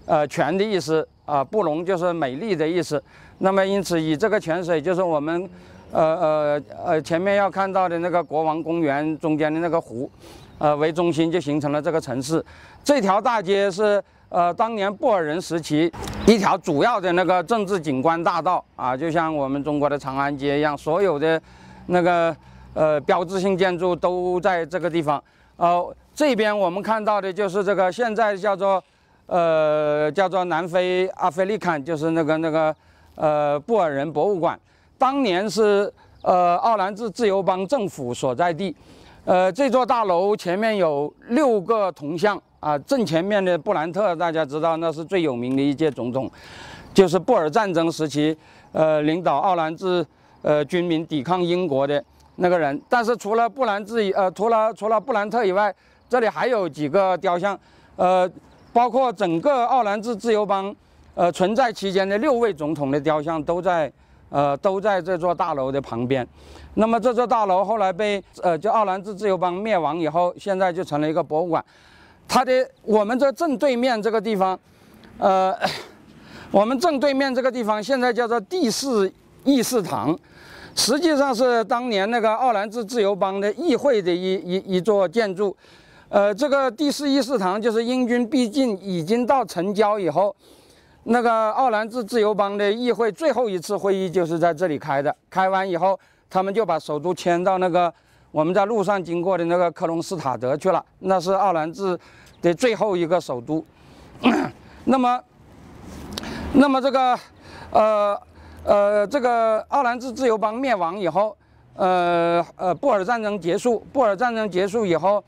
呃，泉的意思啊，布隆就是美丽的意思。那么因此以这个泉水，就是我们，呃呃呃，前面要看到的那个国王公园中间的那个湖，呃为中心，就形成了这个城市。这条大街是呃当年布尔人时期一条主要的那个政治景观大道啊，就像我们中国的长安街一样，所有的那个。呃，标志性建筑都在这个地方。呃，这边我们看到的就是这个现在叫做，呃，叫做南非阿非利坎，就是那个那个呃布尔人博物馆。当年是呃奥兰治自由邦政府所在地。呃，这座大楼前面有六个铜像啊，正前面的布兰特大家知道那是最有名的一届总统，就是布尔战争时期呃领导奥兰治呃军民抵抗英国的。那个人，但是除了布兰治以呃，除了除了布兰特以外，这里还有几个雕像，呃，包括整个奥兰治自由邦，呃，存在期间的六位总统的雕像都在，呃，都在这座大楼的旁边。那么这座大楼后来被呃，就奥兰治自由邦灭亡以后，现在就成了一个博物馆。它的我们这正对面这个地方，呃，我们正对面这个地方现在叫做第四议事堂。实际上是当年那个奥兰治自由邦的议会的一一一座建筑，呃，这个第四议事堂就是英军逼近已经到城郊以后，那个奥兰治自由邦的议会最后一次会议就是在这里开的。开完以后，他们就把首都迁到那个我们在路上经过的那个克隆斯塔德去了，那是奥兰治的最后一个首都。那么，那么这个，呃。呃，这个奥兰治自由邦灭亡以后，呃呃，布尔战争结束。布尔战争结束以后，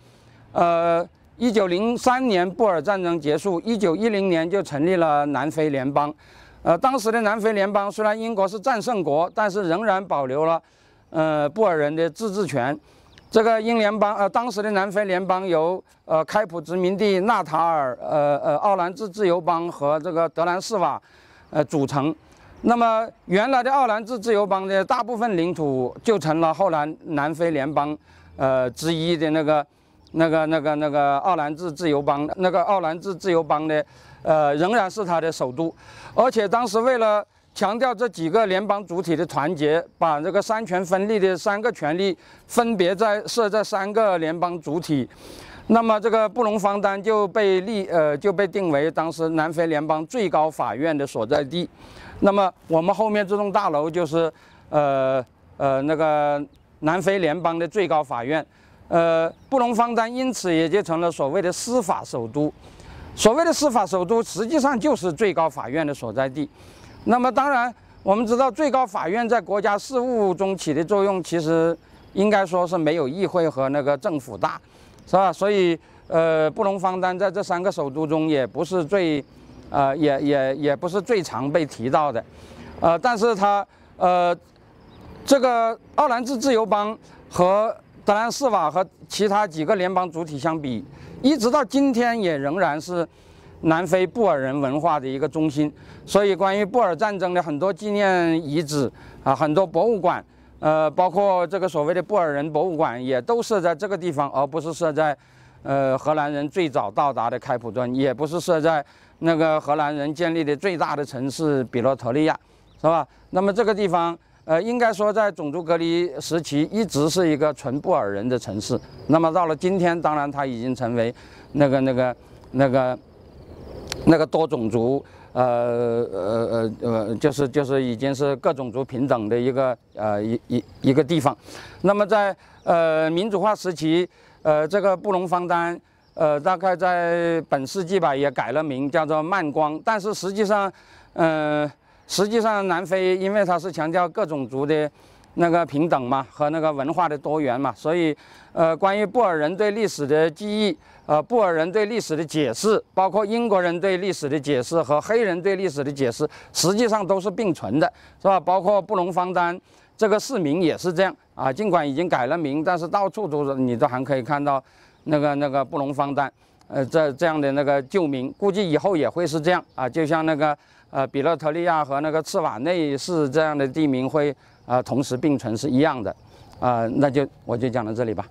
呃，一九零三年布尔战争结束，一九一零年就成立了南非联邦。呃，当时的南非联邦虽然英国是战胜国，但是仍然保留了呃布尔人的自治权。这个英联邦，呃，当时的南非联邦由呃开普殖民地纳塔尔，呃呃，奥兰治自由邦和这个德兰士瓦，呃组成。那么原来的奥兰治自由邦的大部分领土就成了后来南非联邦，呃之一的那个、那个、那个、那个奥兰治自由邦，那个奥兰治自由邦的，呃仍然是它的首都，而且当时为了强调这几个联邦主体的团结，把这个三权分立的三个权力分别在设在三个联邦主体，那么这个布隆方丹就被立呃就被定为当时南非联邦最高法院的所在地。那么我们后面这栋大楼就是，呃呃那个南非联邦的最高法院，呃布隆方丹因此也就成了所谓的司法首都。所谓的司法首都，实际上就是最高法院的所在地。那么当然，我们知道最高法院在国家事务中起的作用，其实应该说是没有议会和那个政府大，是吧？所以呃布隆方丹在这三个首都中也不是最。呃，也也也不是最常被提到的，呃，但是它，呃，这个奥兰治自由邦和德兰士瓦和其他几个联邦主体相比，一直到今天也仍然是南非布尔人文化的一个中心。所以，关于布尔战争的很多纪念遗址啊，很多博物馆，呃，包括这个所谓的布尔人博物馆也都设在这个地方，而不是设在，呃，荷兰人最早到达的开普敦，也不是设在那个荷兰人建立的最大的城市比罗陀利亚，是吧？那么这个地方，呃，应该说在种族隔离时期一直是一个纯布尔人的城市。那么到了今天，当然它已经成为那个那个那个那个多种族。呃呃呃呃，就是就是已经是各种族平等的一个呃一一一个地方。那么在呃民主化时期，呃这个布隆方丹，呃大概在本世纪吧也改了名，叫做曼光。但是实际上，呃实际上南非因为它是强调各种族的。那个平等嘛，和那个文化的多元嘛，所以，呃，关于布尔人对历史的记忆，呃，布尔人对历史的解释，包括英国人对历史的解释和黑人对历史的解释，实际上都是并存的，是吧？包括布隆方丹这个市名也是这样啊，尽管已经改了名，但是到处都是你都还可以看到那个那个布隆方丹，呃，这这样的那个旧名，估计以后也会是这样啊，就像那个呃比勒特利亚和那个茨瓦内是这样的地名会。呃，同时并存是一样的，呃，那就我就讲到这里吧。